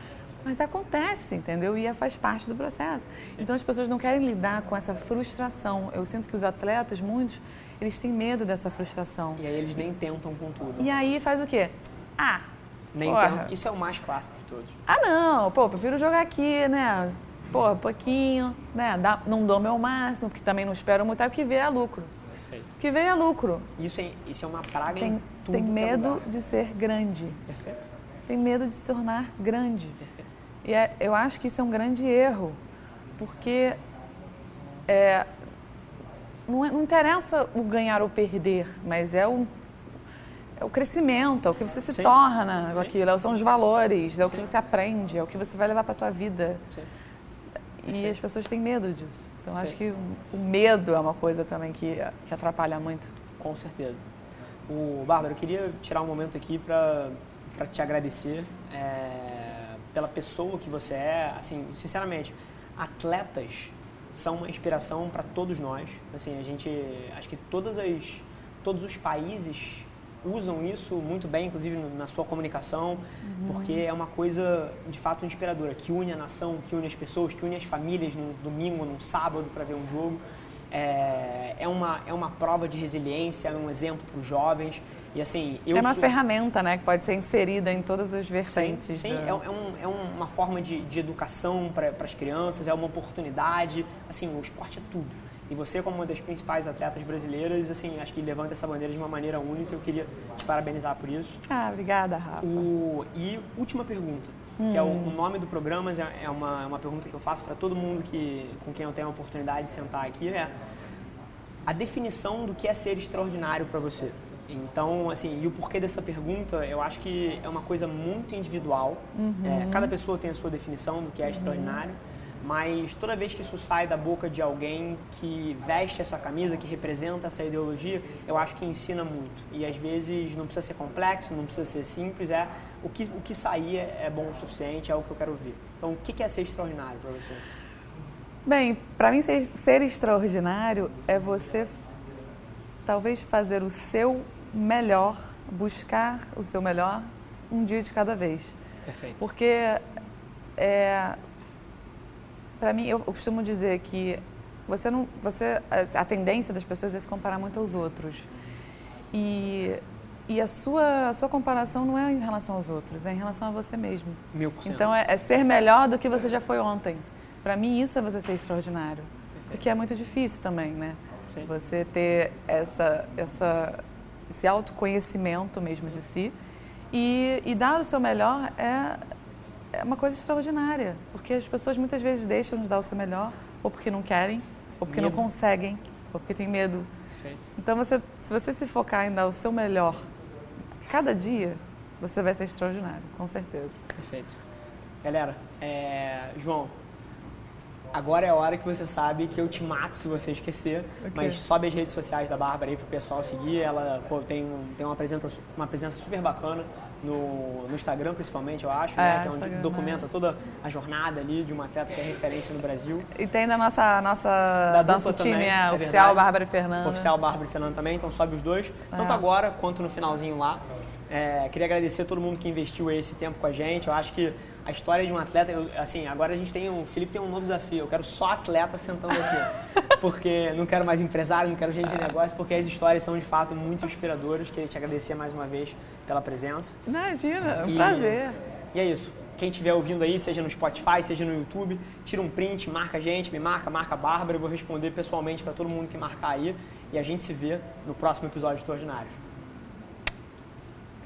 Speaker 2: Mas acontece, entendeu? E é, faz parte do processo. Então as pessoas não querem lidar com essa frustração. Eu sinto que os atletas, muitos, eles têm medo dessa frustração.
Speaker 1: E aí eles nem tentam com tudo.
Speaker 2: E aí faz o quê? Ah,
Speaker 1: nem porra. Isso é o mais clássico de todos.
Speaker 2: Ah, não. Pô, prefiro jogar aqui, né? Pô, pouquinho, né? Dá, não dou meu máximo, porque também não espero muito, é o que vê é lucro. Perfeito. O que vê é lucro.
Speaker 1: Isso é, isso é uma praga
Speaker 2: tem,
Speaker 1: em tudo
Speaker 2: Tem é medo é de ser grande. Perfeito. Tem medo de se tornar grande. Perfeito. E é, eu acho que isso é um grande erro, porque é, não, é, não, interessa o ganhar ou perder, mas é o, é o crescimento, é o que você se Sim. torna aquilo, são os valores, é o que você aprende, é o que você vai levar para a tua vida. Sim. E as pessoas têm medo disso. Então, acho que o medo é uma coisa também que, que atrapalha muito.
Speaker 1: Com certeza. O Bárbara, eu queria tirar um momento aqui para te agradecer. É pela pessoa que você é, assim, sinceramente, atletas são uma inspiração para todos nós. Assim, a gente, acho que todas as, todos os países usam isso muito bem, inclusive na sua comunicação, uhum. porque é uma coisa de fato inspiradora, que une a nação, que une as pessoas, que une as famílias num domingo, num sábado para ver um jogo. É, é, uma, é uma prova de resiliência, é um exemplo para os jovens. E assim,
Speaker 2: é uma sou... ferramenta, né, que pode ser inserida em todas as vertentes.
Speaker 1: Sim, sim do... é, é, um, é uma forma de, de educação para as crianças, é uma oportunidade. Assim, o esporte é tudo. E você, como uma das principais atletas brasileiras, assim, acho que levanta essa bandeira de uma maneira única. Eu queria te parabenizar por isso.
Speaker 2: Ah, obrigada, Rafa.
Speaker 1: O... E última pergunta, hum. que é o, hum. o, nome do programa, é, é uma, é uma pergunta que eu faço para todo mundo que, com quem eu tenho a oportunidade de sentar aqui, é a definição do que é ser extraordinário para você. Então, assim, e o porquê dessa pergunta, eu acho que é uma coisa muito individual. Uhum. É, cada pessoa tem a sua definição do que é uhum. extraordinário, mas toda vez que isso sai da boca de alguém que veste essa camisa, que representa essa ideologia, eu acho que ensina muito. E às vezes não precisa ser complexo, não precisa ser simples, é o que, o que sair é, bom o suficiente, é o que eu quero ver. Então, o que é ser extraordinário para você?
Speaker 2: Bem, para mim ser, ser extraordinário é você talvez fazer o seu melhor, buscar o seu melhor um dia de cada vez.
Speaker 1: Perfeito.
Speaker 2: Porque é, para mim eu costumo dizer que você não, você a, tendência das pessoas é se comparar muito aos outros e e a sua a sua comparação não é em relação aos outros, é em relação a você mesmo.
Speaker 1: Mil por cento.
Speaker 2: Então é, é ser melhor do que você já foi ontem. Para mim isso é você ser extraordinário, Perfeito. porque é muito difícil também, né? Sim. Você ter essa essa esse autoconhecimento mesmo de si. E, e dar o seu melhor é, é uma coisa extraordinária, porque as pessoas muitas vezes deixam de dar o seu melhor, ou porque não querem, ou porque medo. não conseguem, ou porque tem medo. Perfeito. Então, você, se você se focar em dar o seu melhor cada dia, você vai ser extraordinário, com certeza.
Speaker 1: Perfeito. Galera, é... João, agora é a hora que você sabe que eu te mato se você esquecer, okay. mas sobe as redes sociais da Bárbara aí pro pessoal seguir. Ela pô, tem, tem uma, presença, uma presença super bacana no, no Instagram, principalmente, eu acho, né? é, né? que é onde documenta é. toda a jornada ali de uma atleta que é referência no Brasil.
Speaker 2: E tem da nossa, nossa da nosso time também, é, oficial. Bárbara e Fernanda.
Speaker 1: Oficial Bárbara e Fernanda também, então sobe os dois, tanto é. agora quanto no finalzinho lá. É, queria agradecer a todo mundo que investiu esse tempo com a gente. Eu acho que a história de um atleta, eu, assim, agora a gente tem um, o Felipe tem um novo desafio. Eu quero só atleta sentando aqui, porque não quero mais empresário, não quero gente de negócio, porque as histórias são de fato muito inspiradoras. Queria te agradecer mais uma vez pela presença.
Speaker 2: Imagina, é um e, prazer.
Speaker 1: E é isso. Quem estiver ouvindo aí, seja no Spotify, seja no YouTube, tira um print, marca a gente, me marca, marca a Bárbara. Eu vou responder pessoalmente para todo mundo que marcar aí. E a gente se vê no próximo episódio do Ordinário.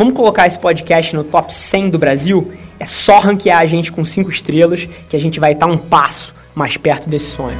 Speaker 1: Vamos colocar esse podcast no top 100 do Brasil? É só ranquear a gente com cinco estrelas que a gente vai estar um passo mais perto desse sonho.